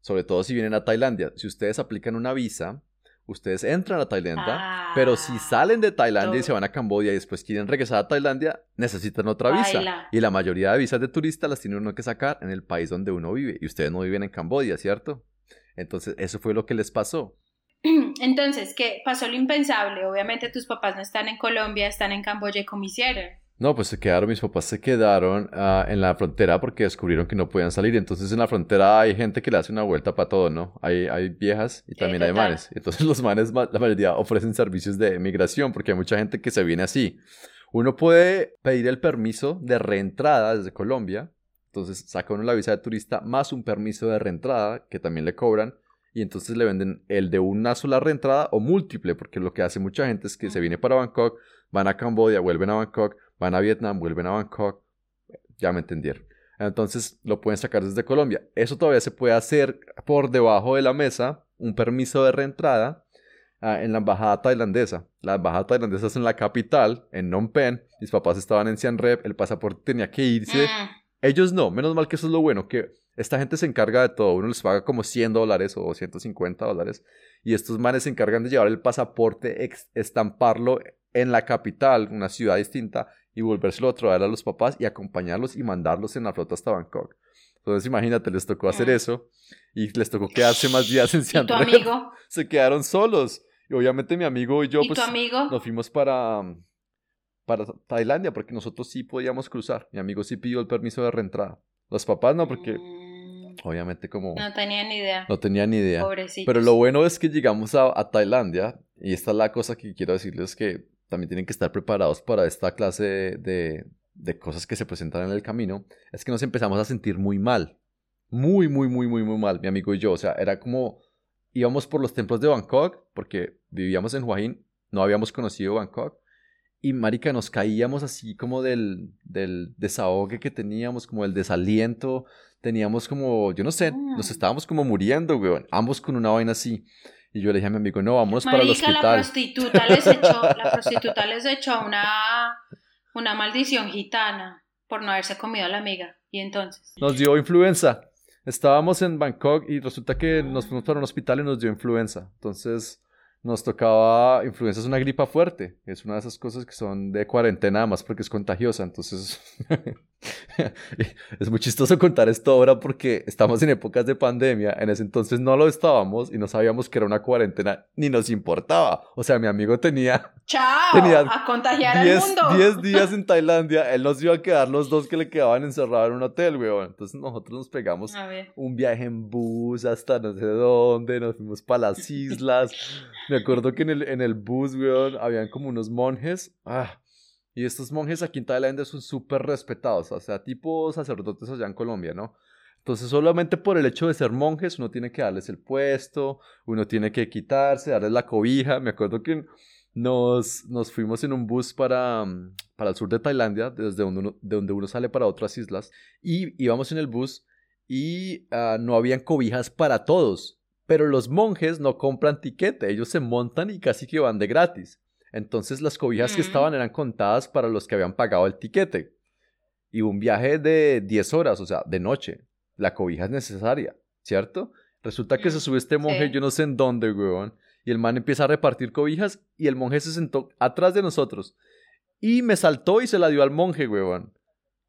sobre todo si vienen a Tailandia, si ustedes aplican una visa, ustedes entran a Tailandia, pero si ah, salen de Tailandia y se van a Camboya y después quieren regresar a Tailandia, necesitan otra visa. Y la mayoría de visas de turista las tiene uno que sacar en el país donde uno vive. Y ustedes no viven en Camboya, ¿cierto? Entonces, eso fue lo que les pasó. [CLEARS THROAT] Entonces, ¿qué pasó lo impensable? Obviamente tus papás no están en Colombia, están en Camboya, ¿cómo hicieron? No, pues se quedaron, mis papás se quedaron ah, en la frontera porque descubrieron que no podían salir. Entonces en la frontera hay gente que le hace una vuelta para todo, ¿no? Hay, hay viejas y también hay manes. Entonces [LAUGHS] los manes, la mayoría ofrecen servicios de migración porque hay mucha gente que se viene así. Uno puede pedir el permiso de reentrada desde Colombia. Entonces saca uno la visa de turista más un permiso de reentrada que también le cobran. Y entonces le venden el de una sola reentrada o múltiple, porque lo que hace mucha gente es que se viene para Bangkok, van a Camboya, vuelven a Bangkok, van a Vietnam, vuelven a Bangkok, ya me entendieron. Entonces lo pueden sacar desde Colombia. Eso todavía se puede hacer por debajo de la mesa, un permiso de reentrada ah, en la embajada tailandesa. La embajada tailandesa es en la capital, en Phnom Penh. Mis papás estaban en Siem Reap, el pasaporte tenía que irse. Mm. Ellos no, menos mal que eso es lo bueno, que esta gente se encarga de todo. Uno les paga como 100 dólares o 150 dólares. Y estos manes se encargan de llevar el pasaporte, estamparlo en la capital, una ciudad distinta, y volvérselo a traer a los papás y acompañarlos y mandarlos en la flota hasta Bangkok. Entonces imagínate, les tocó hacer mm. eso y les tocó quedarse más días en Siem ¿Y tu [LAUGHS] amigo? Se quedaron solos. Y obviamente mi amigo y yo ¿Y pues tu amigo? nos fuimos para, para Tailandia porque nosotros sí podíamos cruzar. Mi amigo sí pidió el permiso de reentrada. Los papás no, porque mm. obviamente como... No tenían ni idea. No tenían ni idea. Pero lo bueno es que llegamos a, a Tailandia y esta es la cosa que quiero decirles que también tienen que estar preparados para esta clase de, de, cosas que se presentan en el camino, es que nos empezamos a sentir muy mal. Muy, muy, muy, muy, muy mal, mi amigo y yo. O sea, era como íbamos por los templos de Bangkok, porque vivíamos en Hua Hin, no habíamos conocido Bangkok, y marica, nos caíamos así como del, del desahogue que teníamos, como el desaliento, teníamos como, yo no sé, nos ah. estábamos como muriendo, weón, ambos con una vaina así. Y yo le dije a mi amigo, no, vamos para el hospital. La prostituta les [LAUGHS] echó, la prostituta les echó una, una maldición gitana por no haberse comido a la amiga. Y entonces. Nos dio influenza. Estábamos en Bangkok y resulta que nos fuimos para un hospital y nos dio influenza. Entonces nos tocaba, influenza es una gripa fuerte, es una de esas cosas que son de cuarentena nada más porque es contagiosa, entonces [LAUGHS] [LAUGHS] es muy chistoso contar esto ahora porque estamos en épocas de pandemia, en ese entonces no lo estábamos y no sabíamos que era una cuarentena, ni nos importaba, o sea, mi amigo tenía... ¡Chao! Tenía a contagiar al mundo. 10 días en [LAUGHS] Tailandia, él nos iba a quedar los dos que le quedaban encerrados en un hotel, weón, entonces nosotros nos pegamos un viaje en bus hasta no sé dónde, nos fuimos para las islas. Me acuerdo que en el, en el bus, weón, habían como unos monjes. Ah, y estos monjes aquí en Tailandia son súper respetados, o sea, tipo sacerdotes allá en Colombia, ¿no? Entonces, solamente por el hecho de ser monjes, uno tiene que darles el puesto, uno tiene que quitarse, darles la cobija. Me acuerdo que nos, nos fuimos en un bus para, para el sur de Tailandia, desde donde uno, de donde uno sale para otras islas, y íbamos en el bus y ah, no habían cobijas para todos. Pero los monjes no compran tiquete, ellos se montan y casi que van de gratis. Entonces las cobijas que mm. estaban eran contadas para los que habían pagado el tiquete. Y un viaje de 10 horas, o sea, de noche. La cobija es necesaria, ¿cierto? Resulta que se mm, sube este monje, yo no sé en dónde, weón. Y el man empieza a repartir cobijas y el monje se sentó atrás de nosotros. Y me saltó y se la dio al monje, weón.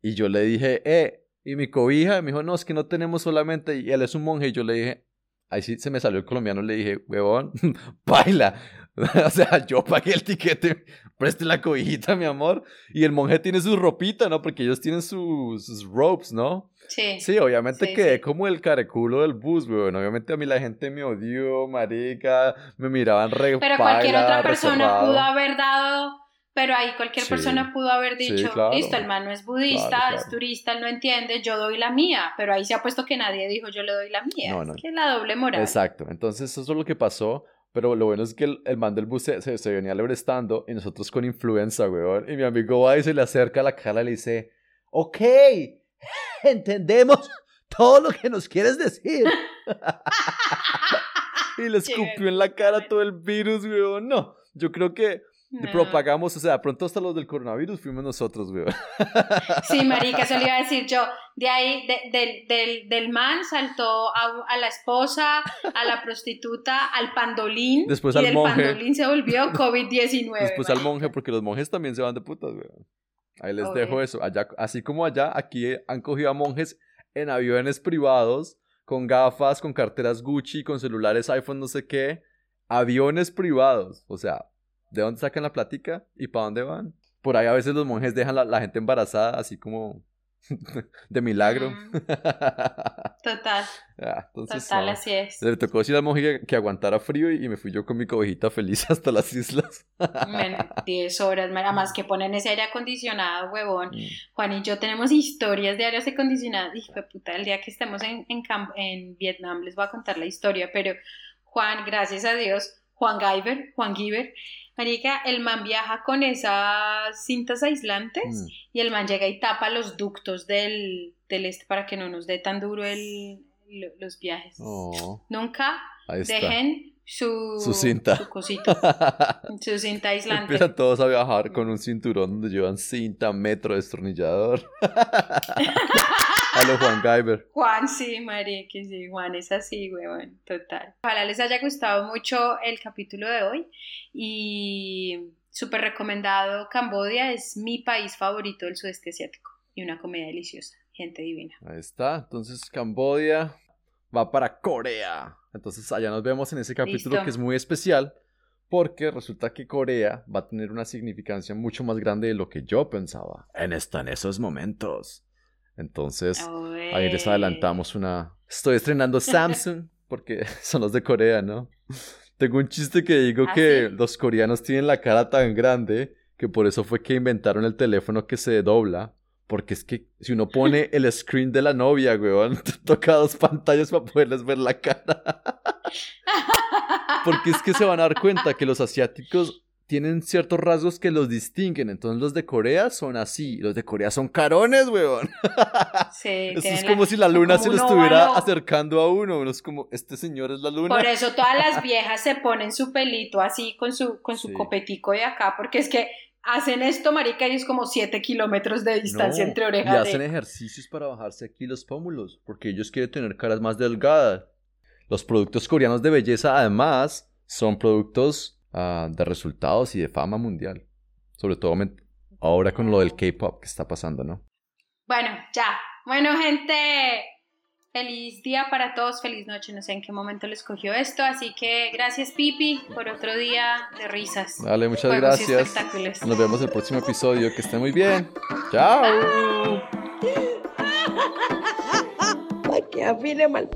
Y yo le dije, eh, ¿y mi cobija? Y me dijo, no, es que no tenemos solamente. Y él es un monje. Y yo le dije, Ahí sí se me salió el colombiano, le dije, huevón, [LAUGHS] baila. [LAUGHS] o sea, yo pagué el tiquete, preste la cobijita, mi amor. Y el monje tiene su ropita, ¿no? Porque ellos tienen sus, ropes, ¿no? Sí. Sí, obviamente quedé como el careculo del bus, weón. Obviamente a mí la gente me odió, marica, me miraban re Pero cualquier otra persona pudo haber dado pero ahí cualquier persona pudo haber dicho, listo, el man no es budista, es turista, él no entiende, yo doy la mía, pero ahí se ha puesto que nadie dijo yo le doy la mía, es que la doble moral. Exacto, entonces eso es lo que pasó, Pero lo bueno es que el, el man del bus se, se, se venía lebrestando y nosotros con influenza, weón. Y mi amigo va y se le acerca a la cara y le dice, ok, [LAUGHS] entendemos todo lo que nos quieres decir. [LAUGHS] [LAUGHS] y le escupió en la cara todo el virus, weón. No, yo creo que No. propagamos, o sea, de pronto hasta los del coronavirus fuimos nosotros, weón. [LAUGHS] Sí, marica, eso le iba a decir yo. De ahí, de- del, del, del man saltó a, a la esposa, a la prostituta, al pandolín. Después y al del monje. pandolín se volvió [LAUGHS] COVID-19. Después al monje, porque los monjes también se van de putas, weón. Ahí les Obvio. dejo eso. Allá, así como allá, aquí han cogido a monjes en aviones privados, con gafas, con carteras Gucci, con celulares iPhone, no sé qué. Aviones privados. O sea, ¿de dónde sacan la plática y para dónde van? Por ahí a veces los monjes dejan la, la gente embarazada, así como [LAUGHS] de milagro. Mm. [LAUGHS] Total, Ah, entonces, total, no. así es. Le tocó decir al monje que, que aguantara frío y, y me fui yo con mi cobijita feliz [LAUGHS] hasta las islas. Men, 10 horas, además que ponen ese aire acondicionado, huevón. Mm. Juan y yo tenemos historias de aires acondicionados. Hijo de puta, el día que estemos en, en, en Vietnam les voy a contar la historia, pero Juan, gracias a Dios, Juan Giver, Juan Giver, marica, el man viaja con esas cintas aislantes Mm. y el man llega y tapa los ductos del, del este para que no nos dé tan duro el, lo- los viajes. Oh, Nunca dejen su, Su cinta. su cosita, su cinta [LAUGHS] aislante. Empiezan todos a viajar con un cinturón donde llevan cinta, metro, destornillador. [LAUGHS] a Juan Guyver. Juan, sí, María, que sí, Juan es así, weón, total. Ojalá les haya gustado mucho el capítulo de hoy y súper recomendado. Cambodia es mi país favorito del sudeste asiático y una comida deliciosa, gente divina. Ahí está. Entonces Cambodia va para Corea. Entonces allá nos vemos en ese capítulo Listo. que es muy especial porque resulta que Corea va a tener una significancia mucho más grande de lo que yo pensaba. En esta, en esos momentos. Entonces... Ahí les adelantamos una. Estoy estrenando Samsung porque [LAUGHS] son los de Corea, ¿no? Tengo un chiste que digo ¿Ah, que sí? los coreanos tienen la cara tan grande que por eso fue que inventaron el teléfono que se dobla. Porque es que si uno pone [LAUGHS] el screen de la novia, weón, [LAUGHS] toca dos pantallas para poderles ver la cara. Porque es que se van a dar cuenta que los asiáticos tienen ciertos rasgos que los distinguen. Entonces los de Corea son así. Los de Corea son carones, weón. [LAUGHS] Sí, es la- como si la luna se un estuviera acercando a uno. Uno es como, este señor es la luna. Por eso todas las [LAUGHS] viejas se ponen su pelito así con su, con su Sí. copetico de acá, porque es que hacen esto, marica, y es como 7 kilómetros de distancia No, entre y orejas. hacen de- ejercicios para bajarse aquí los pómulos, porque ellos quieren tener caras más delgadas. Los productos coreanos de belleza, además, son productos ah, de resultados y de fama mundial. Sobre todo ahora con lo del K-pop que está pasando, ¿no? Bueno, ya. Bueno, gente, feliz día para todos, feliz noche. No sé en qué momento les cogió esto, así que gracias, Pipi, por otro día de risas. Dale, muchas Juegos gracias. Nos vemos el próximo episodio. Que estén muy bien. Chao. Que afine mal